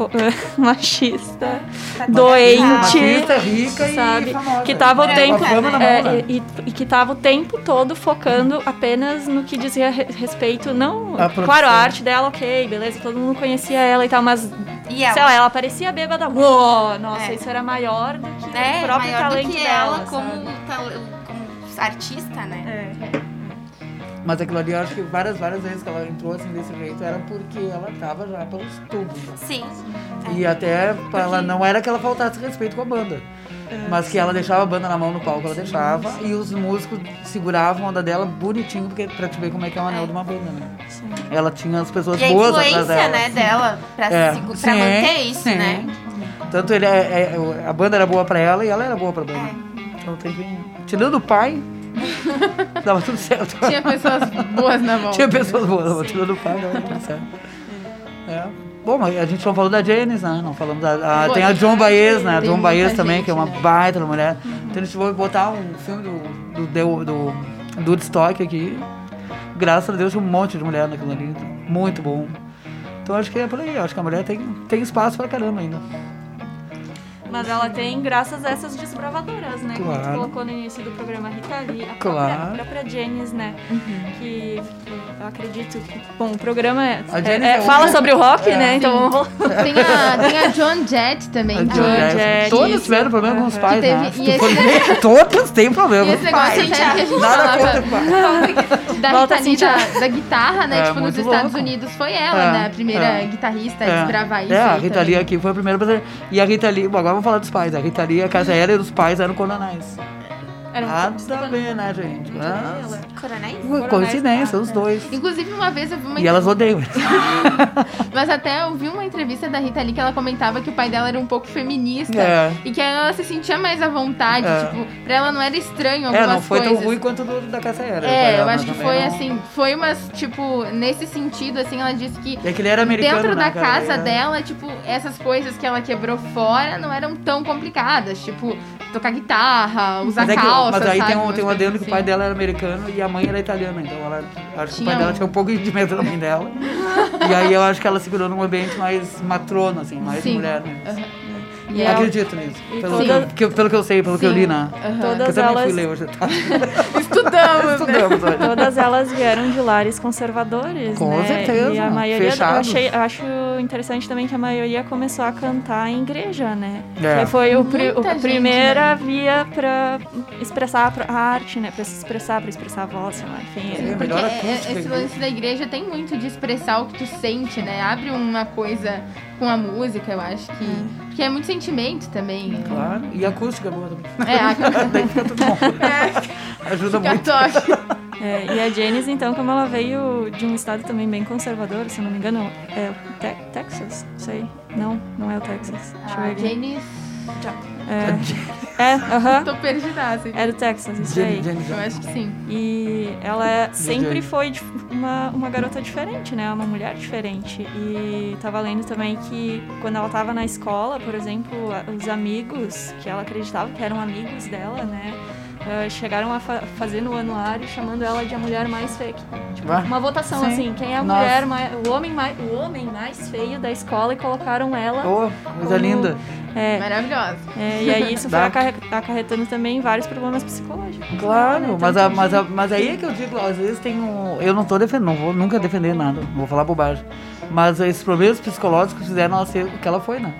Speaker 5: machista, doente,
Speaker 3: Machista, rica e
Speaker 5: sabe?
Speaker 3: famosa.
Speaker 5: Que tava o
Speaker 3: a
Speaker 5: tempo é,
Speaker 3: né?
Speaker 5: e, e que tava o tempo todo focando apenas no que dizia re- respeito, não,
Speaker 3: A
Speaker 5: claro, a arte dela, ok, beleza, todo mundo conhecia ela e tal, mas
Speaker 4: E ela?
Speaker 5: sei lá, ela parecia bêbada, uou, nossa,
Speaker 4: É.
Speaker 5: isso era maior do que
Speaker 4: É,
Speaker 5: o próprio
Speaker 4: maior
Speaker 5: talento
Speaker 4: do que
Speaker 5: dela,
Speaker 4: ela como, como artista, né?
Speaker 5: É.
Speaker 3: Mas aquilo ali, eu acho que várias, várias vezes que ela entrou assim desse jeito era porque ela tava já pelos tubos.
Speaker 4: Sim.
Speaker 3: E até pra ela não era que ela faltasse respeito com a banda. Mas que ela deixava a banda na mão no palco, ela deixava. E os músicos seguravam a onda dela bonitinho, porque, pra te ver como é que é o anel de uma banda, né? Ela tinha as pessoas
Speaker 4: E
Speaker 3: boas atrás dela.
Speaker 4: né, dela pra,
Speaker 3: É,
Speaker 4: segu- pra
Speaker 3: sim,
Speaker 4: manter isso,
Speaker 3: sim.
Speaker 4: né?
Speaker 3: Tanto ele é, é- a banda era boa pra ela e ela era boa pra banda. Então tem que. Tirando o pai, dava tudo certo.
Speaker 1: Tinha pessoas boas na volta.
Speaker 3: Tinha pessoas boas, mas tirando o pai, dava tudo certo. É. Bom, mas a gente não falou da Janice, né? Não falamos da. a-
Speaker 1: Pô,
Speaker 3: tem a John Baez, né? A John Baez também,
Speaker 1: gente,
Speaker 3: que é uma
Speaker 1: né?
Speaker 3: baita mulher. Então a gente vai botar um filme do, do, do, do, Woodstock aqui. Graças a Deus um monte de mulher naquilo ali. Muito bom. Então acho que é por aí. Acho que a mulher tem, tem espaço pra caramba ainda.
Speaker 5: Mas ela tem graças a essas desbravadoras, né? Como tu
Speaker 3: Claro.
Speaker 5: colocou no início do programa Rita Lee, a
Speaker 3: Claro.
Speaker 5: própria, a própria Janice, né? Que eu acredito que. Bom, o programa é, é- é-
Speaker 3: é
Speaker 5: fala sobre o rock,
Speaker 3: É.
Speaker 5: né? Então vamos
Speaker 1: Tem a, tem a John Jett também.
Speaker 3: A
Speaker 1: que-
Speaker 3: John Jett.
Speaker 5: Jett,
Speaker 3: Todas tiveram problema com os pais,
Speaker 1: Que
Speaker 3: né?
Speaker 1: teve-
Speaker 3: Se
Speaker 1: e
Speaker 3: tu
Speaker 1: esse-
Speaker 3: Todas têm problema
Speaker 1: E esse
Speaker 3: com os
Speaker 1: negócio
Speaker 3: pais.
Speaker 1: até que a gente
Speaker 3: Nada
Speaker 1: falava
Speaker 3: contra o pai.
Speaker 1: da Rita Lee da, da guitarra, né?
Speaker 3: É,
Speaker 1: tipo, nos Estados
Speaker 3: louco.
Speaker 1: Unidos foi ela,
Speaker 3: É,
Speaker 1: né? A primeira
Speaker 3: é.
Speaker 1: guitarrista a
Speaker 3: É.
Speaker 1: desbravar isso.
Speaker 3: É, a Rita
Speaker 1: também.
Speaker 3: Lee aqui foi a primeira brasileira. E a Rita Lee, bom, agora vamos falar dos pais. A Rita Lee, a casa era e os pais eram coronais.
Speaker 5: Era
Speaker 3: Nada a ver, né, gente? Ah,
Speaker 4: Coronéis?
Speaker 3: coincidência, os dois.
Speaker 1: Inclusive, uma vez eu vi uma
Speaker 3: E elas odeiam.
Speaker 1: Mas até eu vi uma entrevista da Rita Lee que ela comentava que o pai dela era um pouco feminista.
Speaker 3: É.
Speaker 1: E que ela se sentia mais à vontade.
Speaker 3: É.
Speaker 1: Tipo, pra ela não era estranho algumas
Speaker 3: É, não foi
Speaker 1: coisas.
Speaker 3: tão ruim quanto do da Cássia Era.
Speaker 1: É, eu
Speaker 3: mas
Speaker 1: acho que
Speaker 3: também
Speaker 1: foi
Speaker 3: não-
Speaker 1: assim, foi umas, tipo, nesse sentido, assim, ela disse que
Speaker 3: É que ele era americano,
Speaker 1: dentro
Speaker 3: né,
Speaker 1: da
Speaker 3: cara?
Speaker 1: casa
Speaker 3: era-
Speaker 1: dela, tipo, essas coisas que ela quebrou fora não eram tão complicadas, tipo, tocar guitarra, usar
Speaker 3: Mas, mas aí
Speaker 1: sabe?
Speaker 3: tem um, tem um adendo que o pai dela era americano e a mãe era italiana. Então ela, acho que o pai dela tinha um pouco de medo da mãe dela. e aí eu acho que ela segurou num ambiente mais matrona, assim, mais
Speaker 1: Sim.
Speaker 3: mulher. Né?
Speaker 1: Aham.
Speaker 5: E
Speaker 3: Eu acredito nisso.
Speaker 5: e
Speaker 3: Pelo,
Speaker 5: toda-
Speaker 3: que, eu- pelo que eu sei, pelo que eu li na. Que eu
Speaker 5: Todas
Speaker 3: também
Speaker 5: elas,
Speaker 3: fui ler hoje. Tá?
Speaker 1: Estudamos, né?
Speaker 3: Estudamos hoje.
Speaker 5: todas elas vieram de lares conservadores,
Speaker 3: Com
Speaker 5: né?
Speaker 3: certeza,
Speaker 5: E a maioria, eu
Speaker 3: fechados.
Speaker 5: achei, eu acho interessante também que a maioria começou a cantar em igreja, né?
Speaker 3: É.
Speaker 5: Que foi o, pri, o
Speaker 1: gente,
Speaker 5: primeira
Speaker 1: né?
Speaker 5: via pra expressar a arte, né? Pra se expressar, pra expressar a voz, sei lá, enfim.
Speaker 3: É,
Speaker 1: Porque é- esse
Speaker 3: aqui.
Speaker 1: lance da igreja tem muito de expressar o que tu sente, né? Abre uma coisa com a música, eu acho que. Porque é muito sentimento também.
Speaker 3: Claro. E a acústica é boa também.
Speaker 1: É, a
Speaker 3: Daí fica tudo bom. Ajuda
Speaker 1: Fica
Speaker 3: muito.
Speaker 1: toque.
Speaker 5: É, e a Janice, então, como ela veio de um estado também bem conservador, se eu não me engano, é o Te- Texas? Sei. Não, não é o Texas. Deixa eu ver aqui.
Speaker 1: Janice.
Speaker 5: É, é, aham.
Speaker 1: Tô perdidaça.
Speaker 5: É do Texas, isso aí.
Speaker 3: Jenny, Jenny,
Speaker 1: Eu acho que sim.
Speaker 5: E ela é- sempre
Speaker 3: Jenny.
Speaker 5: foi uma, uma garota diferente, né? Uma mulher diferente. E tava lendo também que quando ela tava na escola, por exemplo, os amigos que ela acreditava que eram amigos dela, né? Eh, chegaram a fa- fazer no anuário chamando ela de a mulher mais feia. Tipo,
Speaker 3: Ah,
Speaker 5: uma votação
Speaker 3: sim.
Speaker 5: assim, quem é a
Speaker 3: Nossa.
Speaker 5: mulher mais, o homem mais, o homem mais feio da escola e colocaram ela
Speaker 3: Oh, coisa
Speaker 5: como-
Speaker 3: linda.
Speaker 5: é,
Speaker 1: Maravilhosa.
Speaker 5: é, e aí isso foi acarre- acarretando também vários problemas psicológicos. né?
Speaker 3: Claro, mas, a,
Speaker 5: Tanto
Speaker 3: mas, a, mas aí é que eu digo, às vezes tem um. Eu não tô defendendo, não vou nunca defender nada, vou falar bobagem. Mas esses problemas psicológicos fizeram ela ser o que ela foi, né?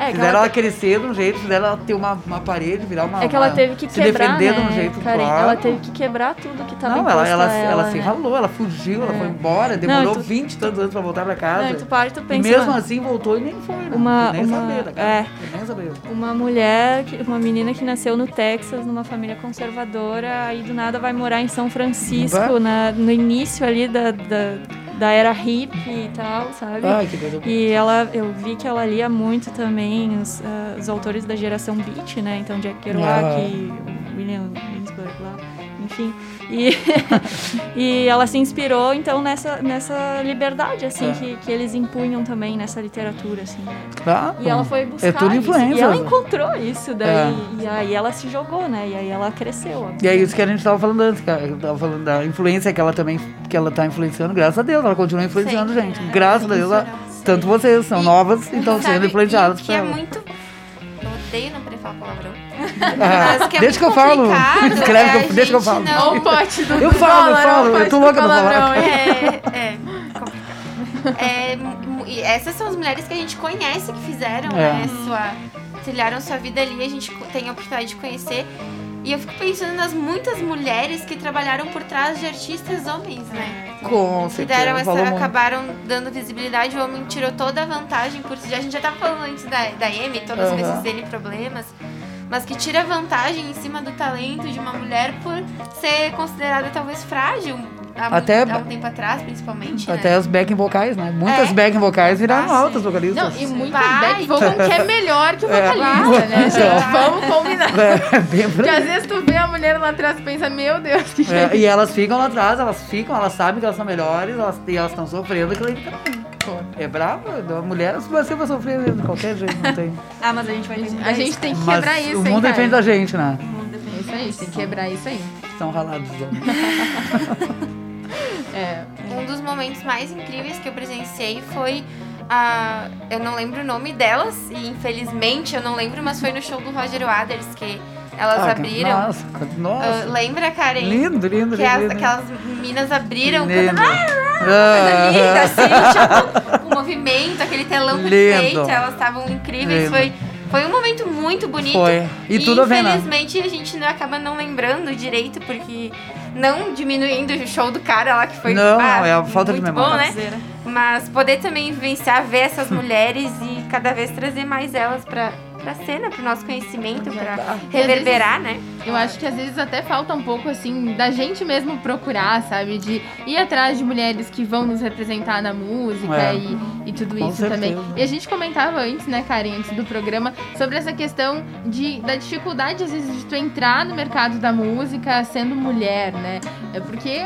Speaker 5: É,
Speaker 3: fizeram
Speaker 5: ela
Speaker 3: ela crescer de um jeito, fizeram ela ter uma, uma parede, virar uma.
Speaker 5: É que ela
Speaker 3: uma-
Speaker 5: teve que
Speaker 3: se
Speaker 5: quebrar,
Speaker 3: defender de
Speaker 5: né,
Speaker 3: um jeito
Speaker 5: Karen?
Speaker 3: claro.
Speaker 5: Ela teve que quebrar tudo que tava
Speaker 3: Não, ela, ela, ela,
Speaker 5: ela
Speaker 3: se
Speaker 5: né?
Speaker 3: ralou, ela fugiu, ela
Speaker 5: É.
Speaker 3: foi embora, demorou
Speaker 5: Não, e tu-
Speaker 3: 20 e tantos anos pra voltar pra casa.
Speaker 5: Não, e tu para e tu
Speaker 3: e
Speaker 5: pensa,
Speaker 3: mesmo
Speaker 5: mano,
Speaker 3: assim voltou e nem foi, né?
Speaker 5: Uma-
Speaker 3: nem
Speaker 5: uma-
Speaker 3: saber da cara.
Speaker 5: é.
Speaker 3: Nem saber.
Speaker 5: uma mulher, uma menina que nasceu no Texas, numa família conservadora, aí do nada vai morar em São Francisco, na, no início ali da, da, da era hippie e tal, sabe?
Speaker 3: Ai, que coisa boa.
Speaker 5: E ela, eu vi que ela lia muito também os, ah, os autores da geração Beat, né? Então Jack Kerouac,
Speaker 3: Ah.
Speaker 5: William Ginsburg lá, enfim. E, e ela se inspirou então nessa, nessa liberdade assim
Speaker 3: É.
Speaker 5: que, que eles impunham também nessa literatura assim. né?
Speaker 3: Ah,
Speaker 5: E ela foi buscar
Speaker 3: É tudo
Speaker 5: isso.
Speaker 3: influência.
Speaker 5: E ela encontrou isso daí.
Speaker 3: É.
Speaker 5: E aí ela se jogou, né? E aí ela cresceu.
Speaker 3: E é isso que a gente tava falando antes, cara. Eu tava falando da influência que ela também que ela tá influenciando, graças a Deus, ela continua influenciando
Speaker 4: Sim.
Speaker 3: gente. Graças a Deus, ela- tanto vocês são
Speaker 4: E-
Speaker 3: novas e estão sendo influenciadas
Speaker 4: e
Speaker 3: por
Speaker 4: que é
Speaker 3: ela.
Speaker 4: muito... Eu odeio não poder falar palavrão.
Speaker 3: Ah,
Speaker 4: que é
Speaker 3: deixa que eu falo.
Speaker 4: complicado,
Speaker 3: Escreve
Speaker 4: é,
Speaker 3: que eu-
Speaker 4: a
Speaker 3: deixa que eu
Speaker 4: gente
Speaker 3: falo.
Speaker 4: não-
Speaker 1: pote do
Speaker 3: Eu falo, eu falo, eu tô louca pra falar.
Speaker 4: É, é complicado. É, mu- e essas são as mulheres que a gente conhece que fizeram,
Speaker 3: É.
Speaker 4: né? Sua, trilharam sua vida ali, a gente tem a oportunidade de conhecer. E eu fico pensando nas muitas mulheres que trabalharam por trás de artistas homens, né?
Speaker 3: Com
Speaker 4: Que
Speaker 3: certeza.
Speaker 4: deram essa,
Speaker 3: falou muito.
Speaker 4: acabaram dando visibilidade, o homem tirou toda a vantagem por si. A gente já tava falando antes da, da Amy, todos
Speaker 3: Aham.
Speaker 4: esses N problemas. Mas que tira vantagem em cima do talento de uma mulher por ser considerada talvez frágil. Há,
Speaker 3: Até-
Speaker 4: há um tempo atrás, principalmente.
Speaker 3: Até
Speaker 4: né?
Speaker 3: as backing vocais, né? Muitas
Speaker 4: É.
Speaker 3: backing vocais viraram
Speaker 4: Ah,
Speaker 3: altas vocalistas.
Speaker 1: Não, e muitas
Speaker 4: Vai.
Speaker 1: back vocal que é melhor que o
Speaker 3: É.
Speaker 1: vocalista, né, gente?
Speaker 3: Então.
Speaker 1: Vamos combinar.
Speaker 3: É, bem por
Speaker 1: Porque às vezes tu vê a mulher lá atrás e pensa, meu Deus, que
Speaker 3: É,
Speaker 1: jeito.
Speaker 3: e elas ficam lá atrás, elas ficam, elas sabem que elas são melhores, elas, e elas estão sofrendo aquilo ali também. É bravo, a mulher você vai sofrer de qualquer jeito, não tem.
Speaker 5: Ah, mas a gente vai
Speaker 1: A gente
Speaker 5: isso.
Speaker 1: tem que
Speaker 3: Mas
Speaker 1: quebrar isso,
Speaker 3: o
Speaker 1: hein,
Speaker 3: mundo
Speaker 1: cara?
Speaker 3: depende da gente, né?
Speaker 1: É isso aí, tem que quebrar isso aí.
Speaker 3: Estão ralados os homens.
Speaker 1: É.
Speaker 4: Um dos momentos mais incríveis que eu presenciei foi a. Eu não lembro o nome delas, e infelizmente eu não lembro, mas foi no show do Roger Waters que elas
Speaker 3: Ah, que-
Speaker 4: abriram.
Speaker 3: Nossa, nossa.
Speaker 4: Ah, lembra, Karen?
Speaker 3: Lindo, lindo,
Speaker 4: Que
Speaker 3: lindo,
Speaker 4: as- aquelas minas abriram
Speaker 3: Lindo.
Speaker 4: cantando. "Ah,
Speaker 3: Ah.
Speaker 4: Coisa linda, assim, tipo, o movimento, aquele telão
Speaker 3: Lindo.
Speaker 4: perfeito, elas estavam incríveis.
Speaker 3: Lindo.
Speaker 4: Foi, foi um momento muito bonito.
Speaker 3: Foi. E tudo a ver, né?
Speaker 4: Infelizmente a gente não, acaba não lembrando direito, porque não diminuindo o show do cara lá, que foi
Speaker 3: Não,
Speaker 4: ah,
Speaker 3: é a falta de
Speaker 4: muito
Speaker 3: memória.
Speaker 4: bom, né? Mas poder também vivenciar, ver essas mulheres e cada vez trazer mais elas pra, pra cena, pro nosso conhecimento, pra reverberar, né?
Speaker 1: Eu acho que às vezes até falta um pouco, assim, da gente mesmo procurar, sabe? De ir atrás de mulheres que vão nos representar na música
Speaker 3: É.
Speaker 1: e, e tudo
Speaker 3: Com
Speaker 1: isso também.
Speaker 3: certeza.
Speaker 1: E a gente comentava antes, né, Karen, antes do programa, sobre essa questão de, da dificuldade, às vezes, de tu entrar no mercado da música sendo mulher, né? É porque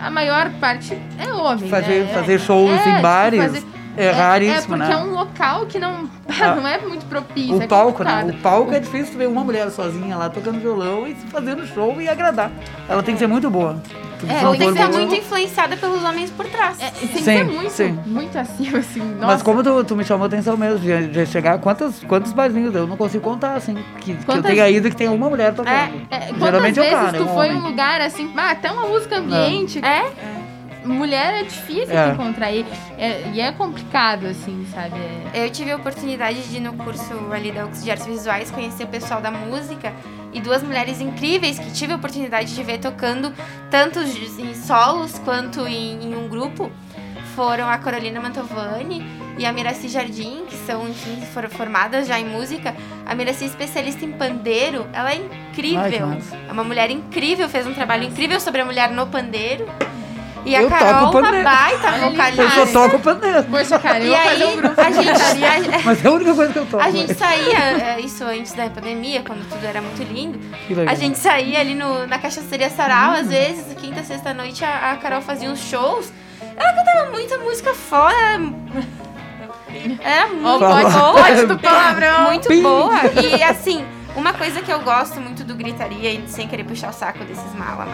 Speaker 1: a maior parte é homem,
Speaker 3: Fazer,
Speaker 1: né?
Speaker 3: fazer shows
Speaker 1: É,
Speaker 3: em
Speaker 1: tipo,
Speaker 3: bares
Speaker 1: fazer-
Speaker 3: é, raríssimo,
Speaker 1: é porque
Speaker 3: né?
Speaker 1: é um local que não,
Speaker 3: Ah.
Speaker 1: não é muito propício.
Speaker 3: O
Speaker 1: é
Speaker 3: palco, né? O palco é difícil tu ver uma mulher sozinha lá tocando violão e fazendo show e agradar. Ela tem que ser muito boa.
Speaker 4: É, ela tem que ser
Speaker 3: boa-
Speaker 4: muito influenciada pelos homens por trás.
Speaker 1: É, tem que
Speaker 3: Sim,
Speaker 1: ser muito,
Speaker 3: sim.
Speaker 1: muito acima, assim. Nossa.
Speaker 3: Mas como tu, tu me chamou a atenção mesmo, de, de chegar, quantos, quantos barzinhos eu não consigo contar, assim, que, que eu
Speaker 1: Quantas-
Speaker 3: tenha ido que tem uma mulher tocando.
Speaker 1: É, é, quantas
Speaker 3: Geralmente é o
Speaker 1: vezes
Speaker 3: cara,
Speaker 1: tu
Speaker 3: é um
Speaker 1: foi em um
Speaker 3: homem.
Speaker 1: lugar assim, ah, até uma música ambiente.
Speaker 4: É?
Speaker 1: Mulher é difícil
Speaker 3: É.
Speaker 1: de encontrar e é, e é complicado, assim, sabe? É-
Speaker 4: Eu tive a oportunidade de, no curso ali da UX de Artes Visuais, conhecer o pessoal da música e duas mulheres incríveis que tive a oportunidade de ver tocando tanto em solos quanto em, em um grupo foram a Carolina Mantovani e a Miraci Jardim, que são, enfim, foram formadas já em música. A Miraci é especialista em pandeiro, ela é
Speaker 3: Ai,
Speaker 4: incrível.
Speaker 3: massa.
Speaker 4: é uma mulher incrível, fez um trabalho incrível sobre a mulher no pandeiro. E a
Speaker 3: Eu toco
Speaker 4: Carol, uma
Speaker 3: pandeiro.
Speaker 4: baita vocalista.
Speaker 3: Eu só toco pandeiro.
Speaker 1: Poxa, cara, eu
Speaker 4: E aí,
Speaker 1: um grupo.
Speaker 4: a gente, a-
Speaker 3: Mas é a única coisa que eu toco.
Speaker 4: a gente saía, é, isso antes da pandemia, quando tudo era muito lindo. A gente saía ali no, na cachaçaria Sarau, às vezes, quinta, sexta noite, a, a Carol fazia uns shows. Ela cantava muita música fora. Era muito boa. Muito boa. E assim, uma coisa que eu gosto muito do Gritaria, e sem querer puxar o saco desses malas,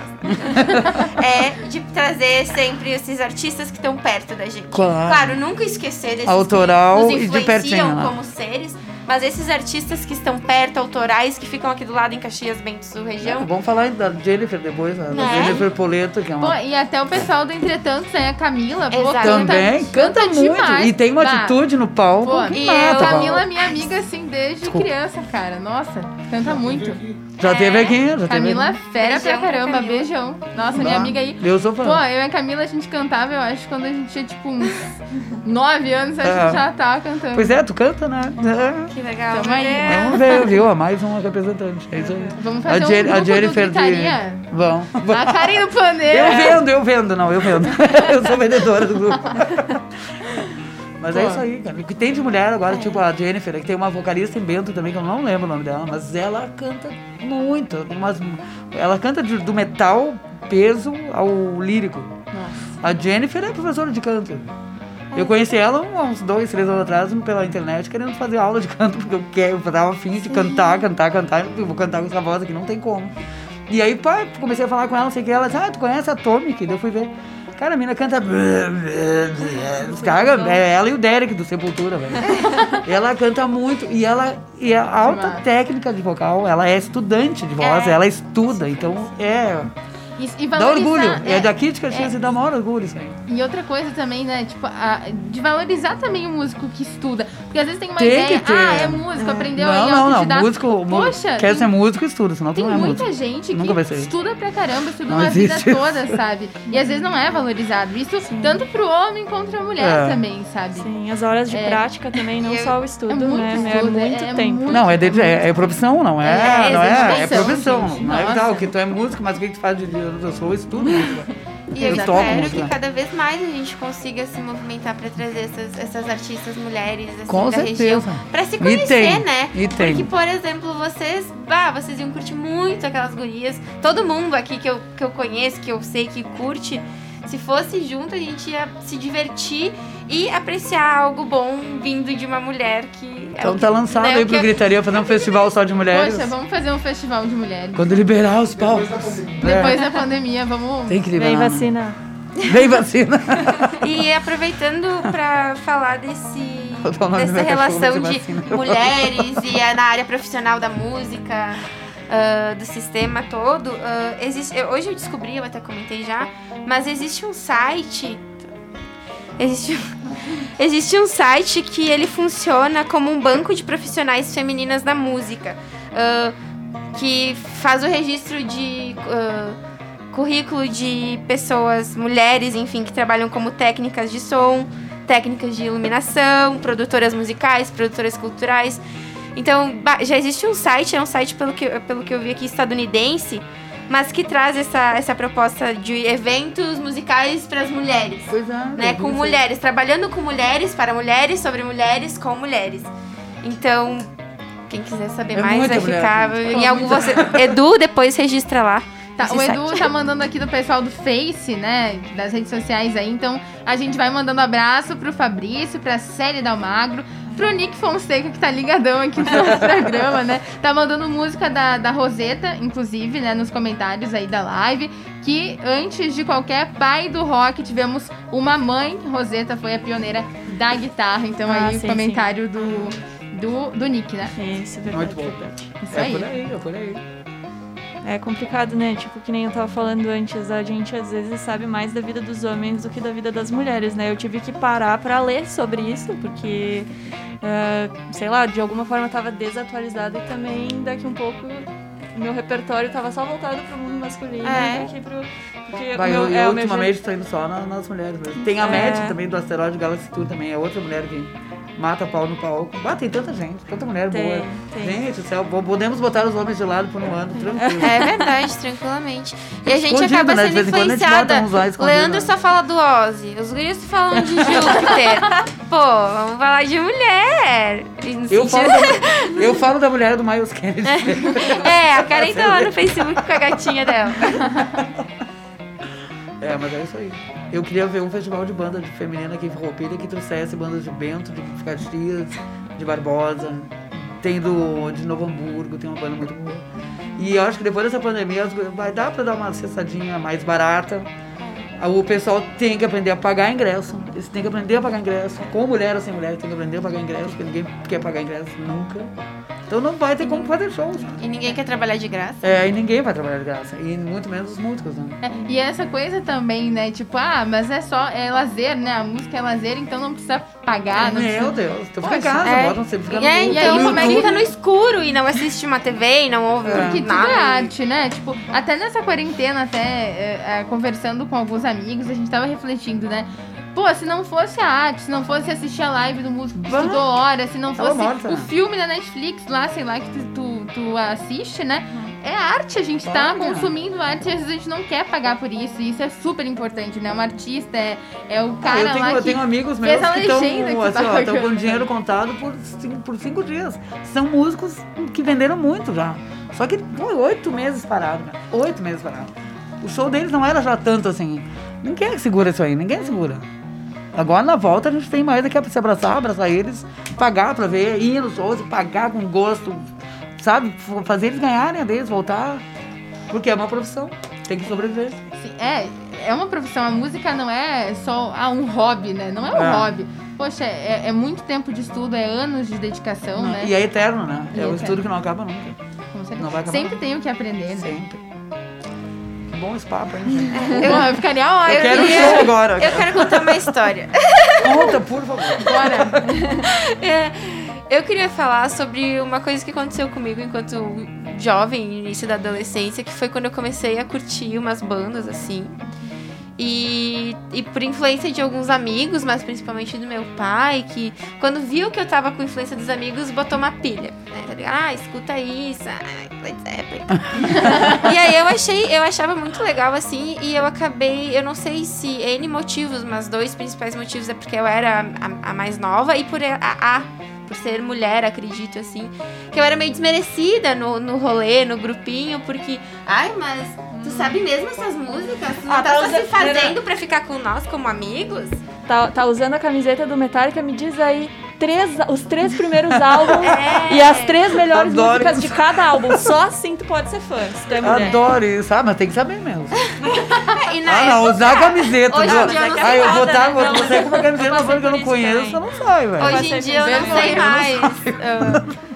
Speaker 4: é de trazer sempre esses artistas que estão perto da gente.
Speaker 3: Claro.
Speaker 4: nunca esquecer desses
Speaker 3: Autoral
Speaker 4: que nos
Speaker 3: e de
Speaker 4: influenciam
Speaker 3: pertinho,
Speaker 4: como seres. Mas esses artistas que estão perto, autorais, que ficam aqui do lado em Caxias, Bento Sul, região.
Speaker 3: É, vamos falar da Jennifer depois, né? Da
Speaker 4: Né?
Speaker 3: Jennifer Poleto, que é
Speaker 1: Pô,
Speaker 3: uma...
Speaker 1: e até o pessoal do Entretanto, né? A Camila, pô, canta,
Speaker 3: Também canta, muito.
Speaker 1: demais.
Speaker 3: E tem uma
Speaker 1: Bah,
Speaker 3: atitude no palco
Speaker 1: Pô,
Speaker 3: que
Speaker 1: e
Speaker 3: mata.
Speaker 1: a Camila é minha amiga, assim, desde
Speaker 3: Desculpa.
Speaker 1: criança, cara. Nossa, canta muito.
Speaker 3: Já teve aqui, já teve
Speaker 1: Camila
Speaker 3: aqui.
Speaker 1: é fera
Speaker 4: Beijão
Speaker 1: pra caramba,
Speaker 4: Camila.
Speaker 1: beijão. Nossa, minha amiga aí.
Speaker 3: Eu sou fã.
Speaker 1: Pô, eu e a Camila, a gente cantava, eu acho, quando a gente tinha, tipo, uns nove anos, a gente
Speaker 3: É.
Speaker 1: já tava cantando.
Speaker 3: Pois é, tu canta, né? É.
Speaker 4: Que legal.
Speaker 1: Tamo aí.
Speaker 4: É.
Speaker 3: Vamos ver, viu? Mais uma representante. É isso aí.
Speaker 1: Vamos fazer
Speaker 3: a,
Speaker 1: um
Speaker 3: Jen-
Speaker 1: grupo
Speaker 3: a Jennifer de. Vamos.
Speaker 1: A Karen do Pandeiro.
Speaker 3: Eu vendo, eu vendo, não, eu vendo. eu sou vendedora do grupo. Mas é
Speaker 1: Pô.
Speaker 3: isso aí, cara. O que tem de mulher agora, tipo a Jennifer, que tem uma vocalista em Bento também, que eu não lembro o nome dela, mas ela canta muito. Umas, ela canta de- do metal peso ao lírico. A Jennifer é professora de canto. Eu conheci ela uns dois, três anos atrás pela internet, querendo fazer aula de canto, porque eu, quero, eu tava afim de cantar, cantar, cantar. Eu vou cantar com essa voz aqui, não tem como. E aí, pá, comecei a falar com ela, não sei o que. Ela disse, ah, tu conhece a Atomic? Daí eu fui ver. Cara, a mina canta. Os caras, é ela e o Derek do Sepultura, velho. ela canta muito. E ela e a alta
Speaker 1: Massa.
Speaker 3: técnica de vocal, ela é estudante de voz,
Speaker 4: É.
Speaker 3: ela estuda. Então, é.
Speaker 1: E, e
Speaker 3: Dá orgulho. É,
Speaker 1: é,
Speaker 3: daqui de Caxias e dá maior orgulho isso aí.
Speaker 1: E outra coisa também, né? Tipo, a- de valorizar também o músico que estuda. Porque às vezes tem uma
Speaker 3: Tem
Speaker 1: ideia,
Speaker 3: que ter.
Speaker 1: ah, é músico, aprendeu aí
Speaker 3: Não, não, não. Músico,
Speaker 1: Poxa,
Speaker 3: quer
Speaker 1: tem-
Speaker 3: ser músico, estuda, senão tu
Speaker 1: Tem
Speaker 3: não é
Speaker 1: muita
Speaker 3: músico.
Speaker 1: gente
Speaker 3: Nunca
Speaker 1: que estuda pra caramba, estuda
Speaker 3: Não
Speaker 1: uma vida
Speaker 3: isso.
Speaker 1: toda, sabe? E às vezes não é valorizado. Isso tanto pro homem quanto pra mulher
Speaker 3: É.
Speaker 1: também, sabe?
Speaker 5: Sim, as horas de
Speaker 1: É.
Speaker 5: prática também, não
Speaker 1: E
Speaker 5: só o estudo,
Speaker 1: é muito
Speaker 5: né?
Speaker 1: estudo,
Speaker 5: é muito
Speaker 1: é
Speaker 5: tempo.
Speaker 3: Não, é, de, é, é profissão, não é,
Speaker 1: É,
Speaker 3: não é, é profissão. Não é tal, que tu é músico, mas o que que tu faz de dia? Eu sou estudo música.
Speaker 4: E eu
Speaker 3: Eu
Speaker 4: espero que cada vez mais a gente consiga se movimentar pra trazer essas, essas artistas mulheres assim,
Speaker 3: Com
Speaker 4: da
Speaker 3: certeza.
Speaker 4: região. Pra se
Speaker 3: E
Speaker 4: conhecer,
Speaker 3: tem,
Speaker 4: né?
Speaker 3: e tem.
Speaker 4: Porque, por exemplo, vocês. Ah, vocês iam curtir muito aquelas gurias. Todo mundo aqui que eu, que eu conheço, que eu sei que curte. Se fosse junto, a gente ia se divertir e apreciar algo bom vindo de uma mulher que. é
Speaker 3: Então
Speaker 4: o que-
Speaker 3: tá lançado
Speaker 4: né,
Speaker 3: aí pro
Speaker 4: que-
Speaker 3: Gritaria fazer um festival só de mulheres.
Speaker 1: Poxa, vamos fazer um festival de mulheres.
Speaker 3: Quando liberar os palcos.
Speaker 1: Depois
Speaker 3: É.
Speaker 1: da pandemia, vamos.
Speaker 3: Tem que
Speaker 5: Vem
Speaker 3: liberar.
Speaker 5: vacina.
Speaker 3: Vem vacina.
Speaker 4: E aproveitando pra falar desse dessa relação
Speaker 3: de
Speaker 4: de mulheres e é na área profissional da música, ah, do sistema todo, ah, existe, eu- hoje eu descobri, eu até comentei já, mas existe um site. Existe, existe um site que ele funciona como um banco de profissionais femininas da música. ah, que faz o registro de currículo de pessoas, mulheres, enfim, que trabalham como técnicas de som, técnicas de iluminação, produtoras musicais, produtoras culturais. Então, já existe um site, é um site, pelo que, pelo que eu vi aqui, estadunidense, mas que traz essa, essa proposta de eventos musicais para as mulheres.
Speaker 3: Pois é.
Speaker 4: Né, com mulheres, trabalhando com mulheres, para mulheres, sobre mulheres, com mulheres. Então, quem quiser saber
Speaker 3: É
Speaker 4: mais, vai
Speaker 3: mulher,
Speaker 4: ficar.
Speaker 3: gente.
Speaker 4: Em algum você, Edu, depois registra lá.
Speaker 1: Tá, o Edu
Speaker 4: site.
Speaker 1: tá mandando aqui do pessoal do Face, né? Das redes sociais aí. Então a gente vai mandando abraço pro Fabrício, pra Célia Dalmagro, pro Nick Fonseca, que tá ligadão aqui no nosso programa, né? Tá mandando música da, da Roseta, inclusive, né? Nos comentários aí da live. Que antes de qualquer pai do rock, tivemos uma mãe. Roseta foi a pioneira da guitarra. Então
Speaker 5: Ah,
Speaker 1: aí
Speaker 5: sim,
Speaker 1: o comentário do, do, do Nick, né?
Speaker 5: Isso, verdade.
Speaker 3: Muito bom.
Speaker 1: Isso
Speaker 3: É
Speaker 1: aí.
Speaker 3: por aí, é por aí.
Speaker 5: É complicado, né? Tipo, que nem eu tava falando antes, a gente às vezes sabe mais da vida dos homens do que da vida das mulheres, né? Eu tive que parar pra ler sobre isso, porque, ah, sei lá, de alguma forma eu tava desatualizada e também daqui um pouco meu repertório tava só voltado pro mundo masculino
Speaker 4: É.
Speaker 5: do que pro. Porque
Speaker 3: Vai,
Speaker 5: o
Speaker 3: eu,
Speaker 5: meu, é,
Speaker 3: eu
Speaker 5: o meu
Speaker 3: ultimamente tô indo só na- nas mulheres mesmo. Tem a
Speaker 5: É.
Speaker 3: Também do Asteroide Galaxy Tour também, é outra mulher que mata pau no palco. Ah, tem tanta gente, tanta mulher
Speaker 5: Tem,
Speaker 3: boa.
Speaker 5: tem.
Speaker 3: Gente do céu, podemos botar os homens de lado por um ano, tranquilo.
Speaker 4: É verdade, tranquilamente. E a gente
Speaker 3: Escondido,
Speaker 4: acaba
Speaker 3: né?
Speaker 4: Sendo
Speaker 3: quando
Speaker 4: influenciada.
Speaker 3: escondido,
Speaker 4: Leandro
Speaker 3: né?
Speaker 4: só fala do Ozzy. Os guris falam de Júpiter. Pô, vamos falar de mulher.
Speaker 3: Eu falo, da, eu falo da mulher do Miles Kennedy.
Speaker 4: É, a Karen tá lá no Facebook com a gatinha dela.
Speaker 3: É, mas é isso aí. Eu queria ver um festival de banda de feminina aqui em Farroupilha que trouxesse bandas de Bento, de Caxias, de Barbosa. Tem do de Novo Hamburgo, tem uma banda muito boa. E eu acho que depois dessa pandemia vai dar pra dar uma cessadinha mais barata. Ah, O pessoal tem que aprender a pagar ingresso. Eles têm que aprender a pagar ingresso. Com mulher ou sem mulher, tem que aprender a pagar ingresso, porque ninguém quer pagar ingresso nunca. Então não vai ter como fazer shows.
Speaker 4: E ninguém quer trabalhar de graça.
Speaker 3: É, e ninguém vai trabalhar de graça. E muito menos os músicos, né?
Speaker 1: É, e essa coisa também, né? Tipo, ah, mas é só, é lazer, né? A música é lazer, então não precisa pagar. Não
Speaker 3: Meu
Speaker 1: precisa...
Speaker 3: Deus, tu fica em casa,
Speaker 4: é.
Speaker 3: bota um sempre fica
Speaker 4: E é,
Speaker 3: no
Speaker 4: então,
Speaker 3: no
Speaker 4: como é que fica no escuro e não assiste uma TV e não ouve
Speaker 1: Porque tudo
Speaker 4: nada?
Speaker 1: é arte, né? Tipo, até nessa quarentena, até é, é, conversando com alguns amigos, a gente tava refletindo, né? Pô, se não fosse a arte, se não fosse assistir a live do músico que estudou horas, se não
Speaker 3: Tava
Speaker 1: fosse
Speaker 3: morta,
Speaker 1: o
Speaker 3: né?
Speaker 1: filme da Netflix lá, sei lá, que tu, tu, tu assiste, né? É arte, a gente tá
Speaker 3: Olha.
Speaker 1: consumindo arte e às vezes a gente não quer pagar por isso. E isso é super importante, né? Um artista é, é o
Speaker 3: Ah,
Speaker 1: cara
Speaker 3: eu tenho,
Speaker 1: lá
Speaker 3: eu
Speaker 1: que
Speaker 3: tenho amigos meus que estão assim,
Speaker 1: tá
Speaker 3: com dinheiro contado por cinco, por cinco dias. São músicos que venderam muito já. Só que foi oito meses parado, cara. Oito meses parado. O show deles não era já tanto assim. Ninguém segura isso aí, ninguém segura. Agora na volta a gente tem mais é que se abraçar, abraçar eles, pagar pra ver, ir nos shows, pagar com gosto, sabe? Fazer eles ganharem a deles, voltar. Porque é uma profissão, tem que sobreviver.
Speaker 1: Sim, é, é uma profissão. A música não é só ah, um hobby, né? Não é um
Speaker 3: É.
Speaker 1: hobby. Poxa, é, é muito tempo de estudo, é anos de dedicação, né?
Speaker 3: E é eterno, né?
Speaker 1: E
Speaker 3: é
Speaker 1: é
Speaker 3: um
Speaker 1: eterno.
Speaker 3: estudo que não acaba nunca.
Speaker 1: Com certeza.
Speaker 3: Não vai acabar.
Speaker 1: Sempre tem o que aprender, né?
Speaker 3: Sempre. Bom esse papo, hein, gente?
Speaker 1: Eu, eu ficaria ótimo.
Speaker 3: Eu quero um show agora.
Speaker 4: Eu quero contar uma história.
Speaker 3: Conta, por favor.
Speaker 1: Bora.
Speaker 4: É, eu queria falar sobre uma coisa que aconteceu comigo enquanto jovem, início da adolescência, que foi quando eu comecei a curtir umas bandas assim. E, e por influência de alguns amigos, mas principalmente do meu pai, que quando viu que eu tava com influência dos amigos, botou uma pilha. Né? Tá ligado? Ah, escuta isso. Ah, Led Zeppelin. e aí eu achei, eu achava muito legal assim, e eu acabei, eu não sei se N motivos, mas dois principais motivos é porque eu era a, a mais nova e por a, a por ser mulher, acredito, assim. Que eu era meio desmerecida no, no rolê, no grupinho, porque. Ai, mas tu sabe mesmo essas músicas? Tu não
Speaker 5: Ah,
Speaker 4: tá
Speaker 5: tá
Speaker 4: se fazendo pra ficar com nós como amigos?
Speaker 5: Tá, tá usando a camiseta do Metallica, me diz aí três, os três primeiros álbuns
Speaker 4: É.
Speaker 5: e as três melhores
Speaker 3: Adoro
Speaker 5: músicas
Speaker 3: isso.
Speaker 5: de cada álbum. Só assim tu pode ser fã, se tu é mulher.
Speaker 3: Adoro isso. Ah, mas tem que saber mesmo.
Speaker 4: E na
Speaker 3: Ah, não, usar a camiseta.
Speaker 4: Hoje em dia eu não
Speaker 3: Ah, eu vou tá,
Speaker 4: né?
Speaker 3: vou com uma camiseta
Speaker 5: eu
Speaker 3: uma banda que eu não conheço,
Speaker 5: também.
Speaker 3: não sai, velho.
Speaker 4: Hoje em dia eu não sei
Speaker 5: eu não
Speaker 4: mais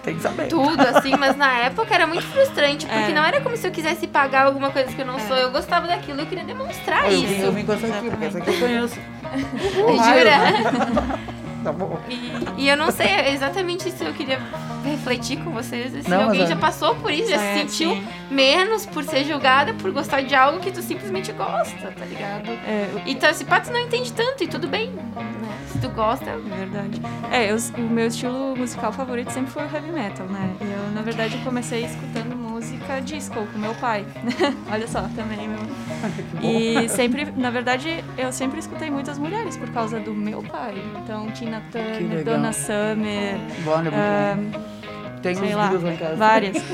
Speaker 3: Tem que saber.
Speaker 4: tudo, assim, mas na época era muito frustrante, porque
Speaker 5: É.
Speaker 4: não era como se eu quisesse pagar alguma coisa que eu não sou. Eu gostava daquilo, eu queria demonstrar
Speaker 3: Eu vim, eu
Speaker 4: isso.
Speaker 3: vim com essa aqui, porque essa aqui eu conheço.
Speaker 4: Jura?
Speaker 3: Tá bom.
Speaker 4: E, e eu não sei exatamente se eu queria refletir com vocês, se
Speaker 3: Não,
Speaker 4: alguém
Speaker 3: é-
Speaker 4: já passou por isso, já se
Speaker 5: É,
Speaker 4: sentiu
Speaker 5: sim.
Speaker 4: menos por ser julgada por gostar de algo que tu simplesmente gosta, tá ligado?
Speaker 5: É,
Speaker 4: Então, esse pá, tu não entende tanto e tudo bem, né? Se tu gosta,
Speaker 5: É verdade. É, eu- o meu estilo musical favorito sempre foi o heavy metal, né? E eu, na verdade, comecei escutando música disco com meu pai. Olha só, também meu. E sempre, na verdade, eu sempre escutei muitas mulheres por causa do meu pai. Então, Tina Turner. Donna Summer,
Speaker 3: Bom, é. Tem
Speaker 5: sei
Speaker 3: uns
Speaker 5: lá, várias.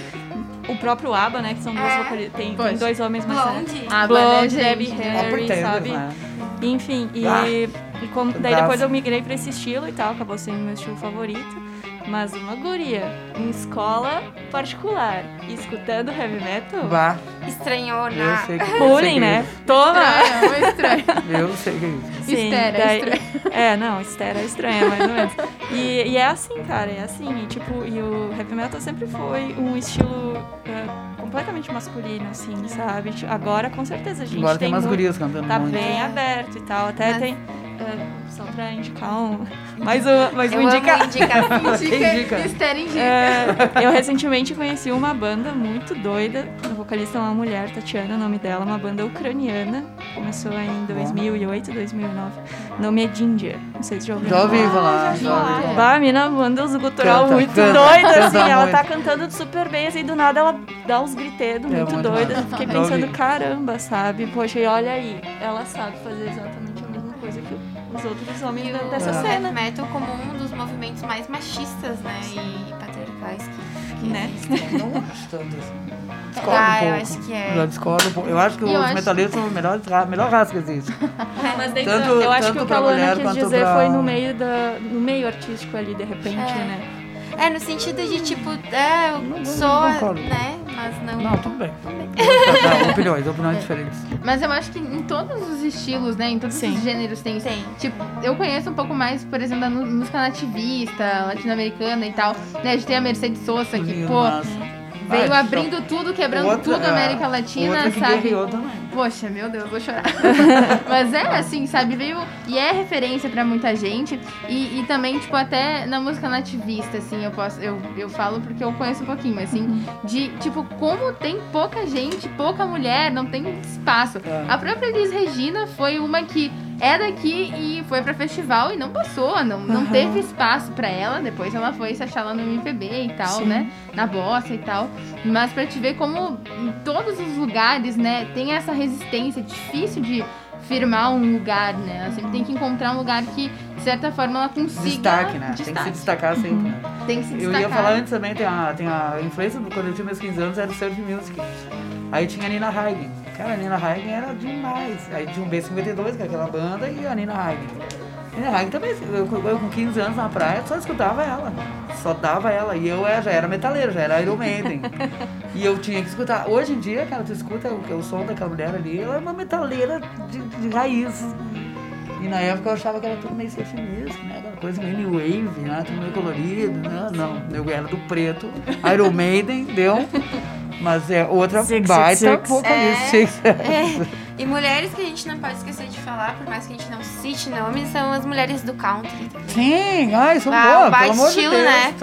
Speaker 5: O próprio ABBA, né? Que são duas
Speaker 4: É.
Speaker 5: vocalistas. Tem, tem dois homens mais
Speaker 4: Blonde.
Speaker 1: Ah,
Speaker 5: Blonde,
Speaker 1: né,
Speaker 5: Debbie Harry,
Speaker 3: pretendo,
Speaker 5: sabe?
Speaker 3: né?
Speaker 5: Enfim, e,
Speaker 3: Ah.
Speaker 5: e como, daí
Speaker 3: Das-
Speaker 5: depois eu migrei pra esse estilo e tal, acabou sendo meu estilo favorito. Mas uma guria em escola particular, escutando heavy metal,
Speaker 3: Vá,
Speaker 4: estranhou
Speaker 3: eu
Speaker 4: na.
Speaker 3: sei que eu
Speaker 5: bullying,
Speaker 3: sei que
Speaker 5: né? Toma!
Speaker 1: Estranho, muito estranho.
Speaker 3: é. Eu sei que é isso.
Speaker 5: Sim,
Speaker 1: Estera,
Speaker 5: daí-
Speaker 1: estranho.
Speaker 5: É, não, estera é estranha, mais ou menos. E, e é assim, cara, é assim. E, tipo, e o heavy metal sempre foi um estilo é, completamente masculino, assim, sabe? Agora, com certeza, a gente
Speaker 3: Agora tem umas
Speaker 5: muito-
Speaker 3: gurias cantando
Speaker 5: Tá
Speaker 3: muito.
Speaker 5: bem aberto e tal. Até
Speaker 4: Mas-
Speaker 5: tem. É, só pra indicar um. Mais um, mais um
Speaker 4: Eu
Speaker 5: indica.
Speaker 1: Indica,
Speaker 3: Indica.
Speaker 1: Esther indica.
Speaker 5: É, eu recentemente conheci uma banda muito doida. A vocalista é uma mulher, Tatiana, o nome dela, uma banda ucraniana. Começou em 2008, 2009. O nome é Ginger. Não sei se já ouviram.
Speaker 3: Já ouvi
Speaker 5: falar.
Speaker 3: falar,
Speaker 1: já
Speaker 3: ouvi falar.
Speaker 5: Bah, a mina manda uns gutural
Speaker 3: Canta,
Speaker 5: muito
Speaker 3: canta,
Speaker 5: doido,
Speaker 3: canta
Speaker 5: assim. Ela
Speaker 3: muito.
Speaker 5: tá cantando super bem, assim, do nada ela dá uns gritedos
Speaker 3: É
Speaker 5: muito
Speaker 3: muito
Speaker 5: doidos.
Speaker 3: massa.
Speaker 5: Fiquei pensando, caramba, sabe? Poxa, e olha aí, ela sabe fazer exatamente os outros homens
Speaker 4: E o
Speaker 5: dessa
Speaker 3: É.
Speaker 5: cena.
Speaker 4: metal como um dos movimentos mais machistas, né? E patriarcais que, que
Speaker 5: Né?
Speaker 4: existem.
Speaker 3: Não acho tanto assim. Discordo
Speaker 4: Ah,
Speaker 3: um
Speaker 4: eu
Speaker 3: pouco.
Speaker 4: acho que é.
Speaker 3: Já discordo um pouco. Eu acho que
Speaker 1: eu
Speaker 3: os metaleiros são a melhor, melhor raça que existe.
Speaker 5: Mas daí,
Speaker 3: Tanto-
Speaker 5: eu acho que
Speaker 3: tanto
Speaker 5: o que a Luana
Speaker 3: mulher
Speaker 5: quis dizer
Speaker 3: pra-
Speaker 5: foi no meio, da, no meio artístico ali, de repente,
Speaker 4: É.
Speaker 5: né?
Speaker 4: É, no sentido de tipo, é, eu
Speaker 3: Não, não
Speaker 4: sou, né? Mas não.
Speaker 3: Não, tudo bem. Não, opiniões, opiniões diferentes.
Speaker 1: Mas eu acho que em todos os estilos, né? Em todos
Speaker 5: Sim.
Speaker 1: os gêneros tem.
Speaker 4: Tem.
Speaker 1: Tipo, eu conheço um pouco mais, por exemplo, da música nativista, latino-americana e tal. Né? A gente tem a Mercedes Sosa, que, pô,
Speaker 3: massa.
Speaker 1: Veio
Speaker 3: Ah,
Speaker 1: abrindo tudo, quebrando
Speaker 3: outra-
Speaker 1: tudo a América
Speaker 3: é,
Speaker 1: Latina,
Speaker 3: outra que
Speaker 1: sabe?
Speaker 3: também.
Speaker 1: Poxa, meu Deus, vou chorar. Mas é assim, sabe? Veio. E é referência pra muita gente. E, e também, tipo, até na música nativista, assim, eu posso. Eu, eu falo porque eu conheço um pouquinho, mas assim, de tipo, como tem pouca gente, pouca mulher, não tem espaço.
Speaker 3: É.
Speaker 1: A própria Elis Regina foi uma que é daqui e foi pra festival e não passou, não, não
Speaker 5: Aham.
Speaker 1: teve espaço pra ela. Depois ela foi se achar lá no MPB e tal,
Speaker 5: Sim.
Speaker 1: né? Na bossa e tal. Mas pra te ver como em todos os lugares, né, tem essa resistência, é difícil de firmar um lugar, né? Ela sempre tem que encontrar um lugar que, de certa forma, ela consiga.
Speaker 3: Destaque, né? Tem que se
Speaker 1: Destaque.
Speaker 3: destacar sempre, né?
Speaker 1: Tem que se
Speaker 3: Eu
Speaker 1: destacar.
Speaker 3: ia falar antes também, tem a, tem a influência, do- quando eu tinha meus 15 anos, era o surf music. Aí tinha a Nina Hagen. Cara, a Nina Hagen era demais. Aí tinha o B52, que é aquela banda, e a Nina Hagen. A Nina Hagen também, eu, eu com 15 anos na praia, só escutava ela. Só dava ela. E eu já era metaleiro, já era Iron Maiden. e eu tinha que escutar. Hoje em dia, cara, tu escuta o, o som daquela mulher ali, ela é uma metaleira de, de raiz. E na época eu achava que era tudo meio music, né? Aquela coisa meio new wave, né? Tudo meio colorido, né? Não, eu era do preto. Iron Maiden, deu. Mas é outra
Speaker 5: Six,
Speaker 3: baita
Speaker 5: six, six.
Speaker 3: vocalista. Six,
Speaker 4: É, E mulheres que a gente não pode esquecer de falar, por mais que a gente não cite nomes, são as mulheres do country.
Speaker 3: Sim, ai, são
Speaker 4: Ah,
Speaker 3: boas, pelo amor
Speaker 4: estilo,
Speaker 3: de Deus.
Speaker 4: né?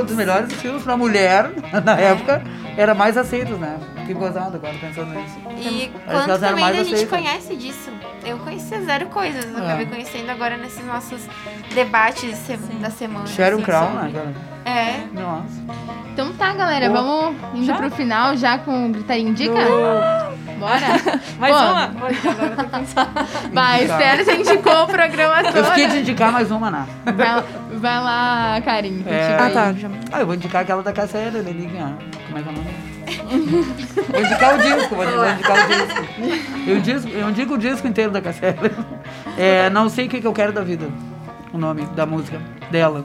Speaker 3: Um dos melhores estilos pra mulher, na época, era mais aceitos, né? Que gozado agora, pensando nisso.
Speaker 4: E quanto também a gente conhece disso? Eu conhecia zero coisas, eu
Speaker 3: É.
Speaker 4: acabei conhecendo agora nesses nossos debates se- da semana.
Speaker 3: Sharon
Speaker 4: assim,
Speaker 3: Crown, né?
Speaker 4: É.
Speaker 3: Nossa.
Speaker 1: Então tá, galera,
Speaker 3: Boa.
Speaker 1: vamos indo pro final já com o Gritaria Indica? Bora?
Speaker 5: Mais
Speaker 1: Pô,
Speaker 5: uma? Pode, agora eu tô pensando.
Speaker 1: Vai. Esther já indicou o programa todo.
Speaker 3: Eu fiquei de indicar mais uma, né?
Speaker 1: Vai, vai lá, Karim.
Speaker 3: É.
Speaker 5: Ah, tá. Já...
Speaker 3: Ah, eu vou indicar aquela da Cassia Leliguinha. Como é que é o nome? vou indicar o disco, vou vou indicar o disco. Eu, disco, eu indico o disco inteiro da Cassia. É, não sei o que, que eu quero da vida. O nome da música dela.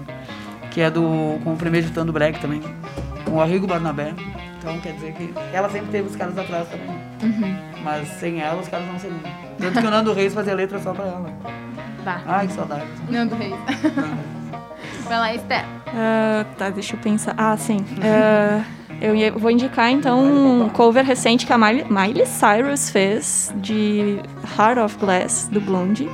Speaker 3: Que é do. com o primeiro de Tando Black também. Com o Arrigo Barnabé. Então quer dizer que ela sempre teve os caras atrás também.
Speaker 1: Uhum.
Speaker 3: Mas sem ela os caras não seriam. Tanto que o Nando Reis fazia letra só pra ela.
Speaker 1: Tá.
Speaker 3: Ai, que saudade.
Speaker 1: Não, do Reis. Vai lá, Esther.
Speaker 5: Ah, tá, deixa eu pensar. Ah, sim. Ah, eu ia- vou indicar então um cover recente que a Miley, Miley Cyrus fez de Heart of Glass, do Blondie.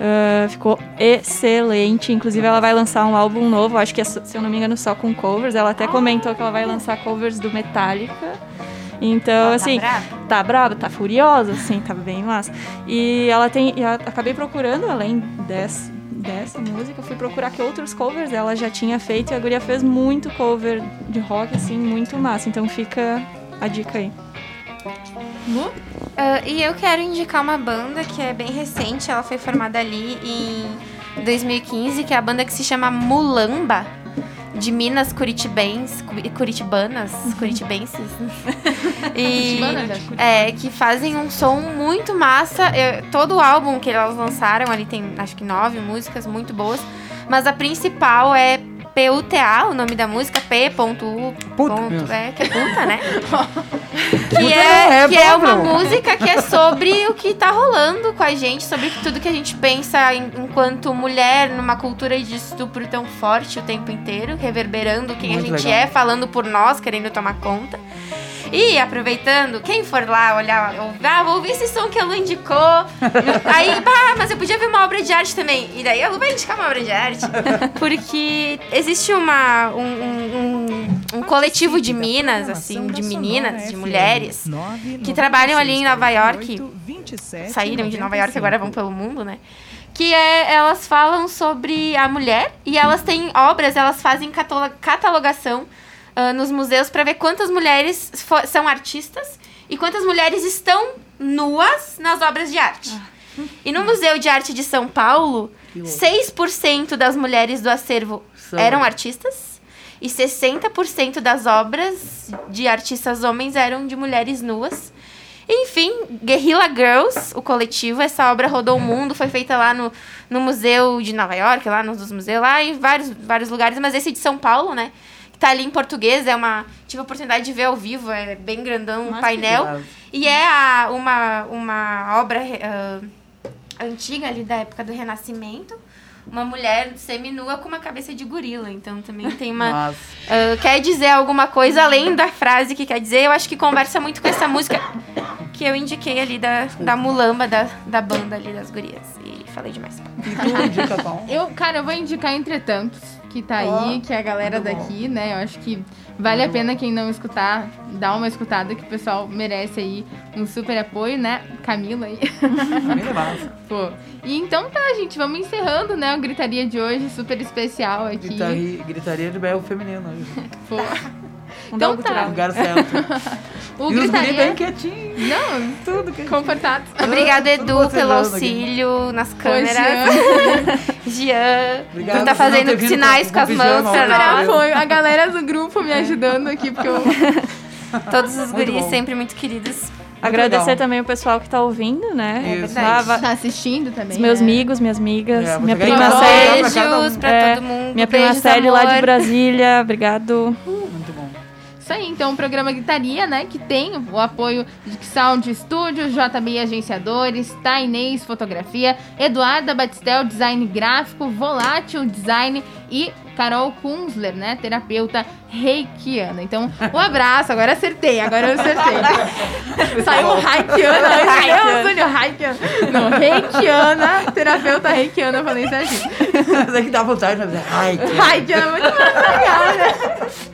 Speaker 5: Ah, ficou excelente. Inclusive, ela vai lançar um álbum novo, acho que é, se eu não me engano, só com covers. Ela até comentou que ela vai lançar covers do Metallica. Então,
Speaker 4: Tá
Speaker 5: assim,
Speaker 4: brava?
Speaker 5: tá brava, tá furiosa, assim, tá bem massa. E ela tem. e a- acabei procurando, além dessa, dessa música, fui procurar que outros covers ela já tinha feito e a Guria fez muito cover de rock, assim, muito massa. Então fica a dica aí.
Speaker 1: Lu?
Speaker 4: Ah, e eu quero indicar uma banda que é bem recente, ela foi formada ali em 2015, que é a banda que se chama Mulamba, de Minas Curitibens, Cu- Curitibanas, Curitibenses. e é, que fazem um som muito massa. Eu- todo o álbum que elas lançaram, ali tem acho que nove músicas muito boas, mas a principal é PUTA, o nome da música, P.U.
Speaker 3: Puta
Speaker 4: ponto-
Speaker 3: mesmo.
Speaker 4: É, que é puta, né? Que
Speaker 3: não,
Speaker 4: é,
Speaker 3: é
Speaker 4: que é uma música que é sobre o que tá rolando com a gente, sobre tudo que a gente pensa em- enquanto mulher numa cultura de estupro tão forte o tempo inteiro, reverberando quem
Speaker 3: Muito
Speaker 4: a gente
Speaker 3: legal.
Speaker 4: é, falando por nós, querendo tomar conta. E aproveitando, quem for lá olhar, ou- ah, vou ouvir esse som que a Lu indicou. Aí, bah, mas eu podia ver uma obra de arte também. E daí a Lu vai indicar uma obra de arte. Porque existe uma, um, um- um- coletivo de minas, assim, de meninas, de mulheres, que trabalham ali em Nova York. Saíram de Nova York, agora vão pelo mundo, né? Que é, elas falam sobre a mulher e elas têm obras, elas fazem catalo- catalogação ah, nos museus para ver quantas mulheres são artistas e quantas mulheres estão nuas nas obras de arte. E no Museu de Arte de São Paulo, 6% das mulheres do acervo eram artistas e 60% das obras de artistas homens eram de mulheres nuas. Enfim, Guerrilla Girls, o coletivo, essa obra rodou o mundo, foi feita lá no, no Museu de Nova York, lá nos museus, lá em vários, vários lugares, mas esse de São Paulo, né? Que tá ali em português, é uma. Tive a oportunidade de ver ao vivo, é bem grandão, um
Speaker 5: Nossa,
Speaker 4: painel. E é a- uma, uma obra ah, antiga ali da época do Renascimento. Uma mulher seminua com uma cabeça de gorila. Então também tem uma. Ah, quer dizer alguma coisa além da frase que quer dizer. Eu acho que conversa muito com essa música que eu indiquei ali da, da mulamba da, da banda ali das gurias. E falei demais.
Speaker 3: E tu indica qual?
Speaker 1: Eu, cara, eu vou indicar Entretantos, que tá aí, que é a galera daqui, né? Eu acho que vale a pena quem não escutar, dar uma escutada, que o pessoal merece aí um super apoio, né? Camila aí.
Speaker 3: Família é massa.
Speaker 1: Pô. E então tá, gente, vamos encerrando, né? O Gritaria de hoje, super especial aqui.
Speaker 3: Gritaria, gritaria de berro feminino. né?
Speaker 1: Pô.
Speaker 5: Um
Speaker 1: Então
Speaker 5: algo
Speaker 1: tá.
Speaker 3: Lugar certo.
Speaker 1: O
Speaker 3: e os
Speaker 1: Gritaria...
Speaker 3: bem quietinhos.
Speaker 1: Não,
Speaker 3: Tudo que
Speaker 1: comportados.
Speaker 4: Obrigada,
Speaker 3: Tudo
Speaker 4: Edu, pelo
Speaker 3: bocejando aqui.
Speaker 4: auxílio nas câmeras.
Speaker 1: Jean.
Speaker 4: Jean,
Speaker 3: Obrigado
Speaker 4: tu tá fazendo sinais
Speaker 3: com-
Speaker 4: com as mãos pra nós.
Speaker 1: Foi a galera do grupo me ajudando aqui, porque eu...
Speaker 4: Todos os
Speaker 3: Muito
Speaker 4: guris
Speaker 3: bom.
Speaker 4: sempre muito queridos.
Speaker 5: Agradecer
Speaker 3: legal.
Speaker 5: também o pessoal que tá ouvindo, né?
Speaker 3: Isso.
Speaker 5: Ah, va-
Speaker 1: tá assistindo também.
Speaker 5: Os meus
Speaker 1: né?
Speaker 5: amigos, minhas amigas,
Speaker 3: É,
Speaker 5: minha prima Célia.
Speaker 3: pra cada um.
Speaker 4: Beijos pra
Speaker 5: É,
Speaker 4: todo mundo.
Speaker 5: Minha prima
Speaker 4: Beijos,
Speaker 5: Célia lá de. Brasília, obrigado.
Speaker 3: Bom.
Speaker 1: Isso aí, então o programa Gritaria, né, que tem o apoio de Sound Studios, JB Agenciadores, Tainês Fotografia, Eduarda Batistel Design Gráfico, Volátil Design e Carol Kunzler, né, terapeuta reikiana. Então, um abraço, agora acertei, agora eu acertei. Saiu reikiana, Deus, Júnior, reikiana. Não, reikiana, terapeuta reikiana, eu falei certinho.
Speaker 3: Mas é que dá vontade de fazer reikiana.
Speaker 1: Reikiana é muito mais legal, né?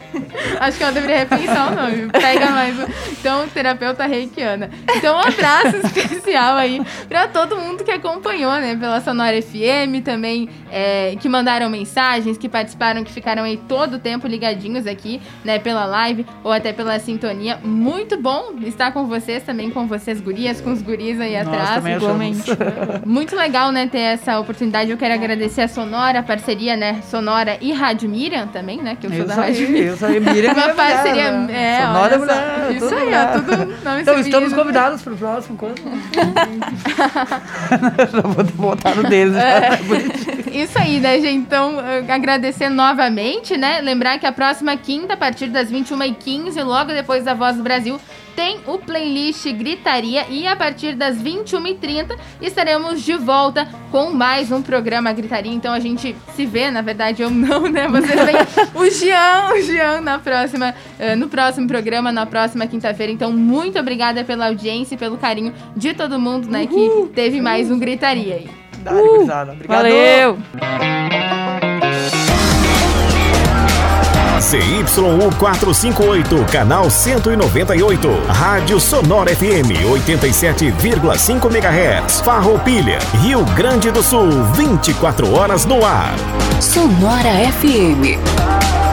Speaker 1: Acho que eu deveria repensar o nome. Pega mais. um. Então, terapeuta reikiana. Então, um abraço especial aí pra todo mundo que acompanhou, né? Pela Sonora FM, também é, que mandaram mensagens, que participaram, que ficaram aí todo o tempo ligadinhos aqui, né? Pela live ou até pela sintonia. Muito bom estar com vocês, também com vocês, gurias, com os guris aí
Speaker 3: Nós
Speaker 1: atrás.
Speaker 3: achamos.
Speaker 1: Muito legal, né, ter essa oportunidade. Eu quero agradecer a Sonora, a parceria, né? Sonora e Rádio Miriam também, né? Que eu sou da
Speaker 3: Isso
Speaker 1: Rádio
Speaker 3: aí, Miriam
Speaker 1: Uma
Speaker 3: é mulher,
Speaker 1: parceria.
Speaker 3: né?
Speaker 1: É,
Speaker 3: Sonora é mulher.
Speaker 1: Isso aí, ó. Tudo nome
Speaker 3: Então, estamos convidados para o próximo quando? Já vou botar no deles.
Speaker 1: É. Isso aí, né, gente? Então, agradecer novamente, né? Lembrar que a próxima quinta, a partir das 21h15, logo depois da Voz do Brasil, tem o playlist Gritaria e a partir das 21h30 estaremos de volta com mais um programa Gritaria. Então a gente se vê, na verdade eu não, né? Vocês veem o Jean, o Jean na próxima, eh, no próximo programa, na próxima quinta-feira. Então muito obrigada pela audiência e pelo carinho de todo mundo, né? Que teve mais um Gritaria aí.
Speaker 3: Gurizada. Obrigado.
Speaker 1: Valeu!
Speaker 8: ZYU 458, canal 198. Rádio Sonora FM 87,5 MHz. Farroupilha, Rio Grande do Sul, 24 horas no ar.
Speaker 9: Sonora FM.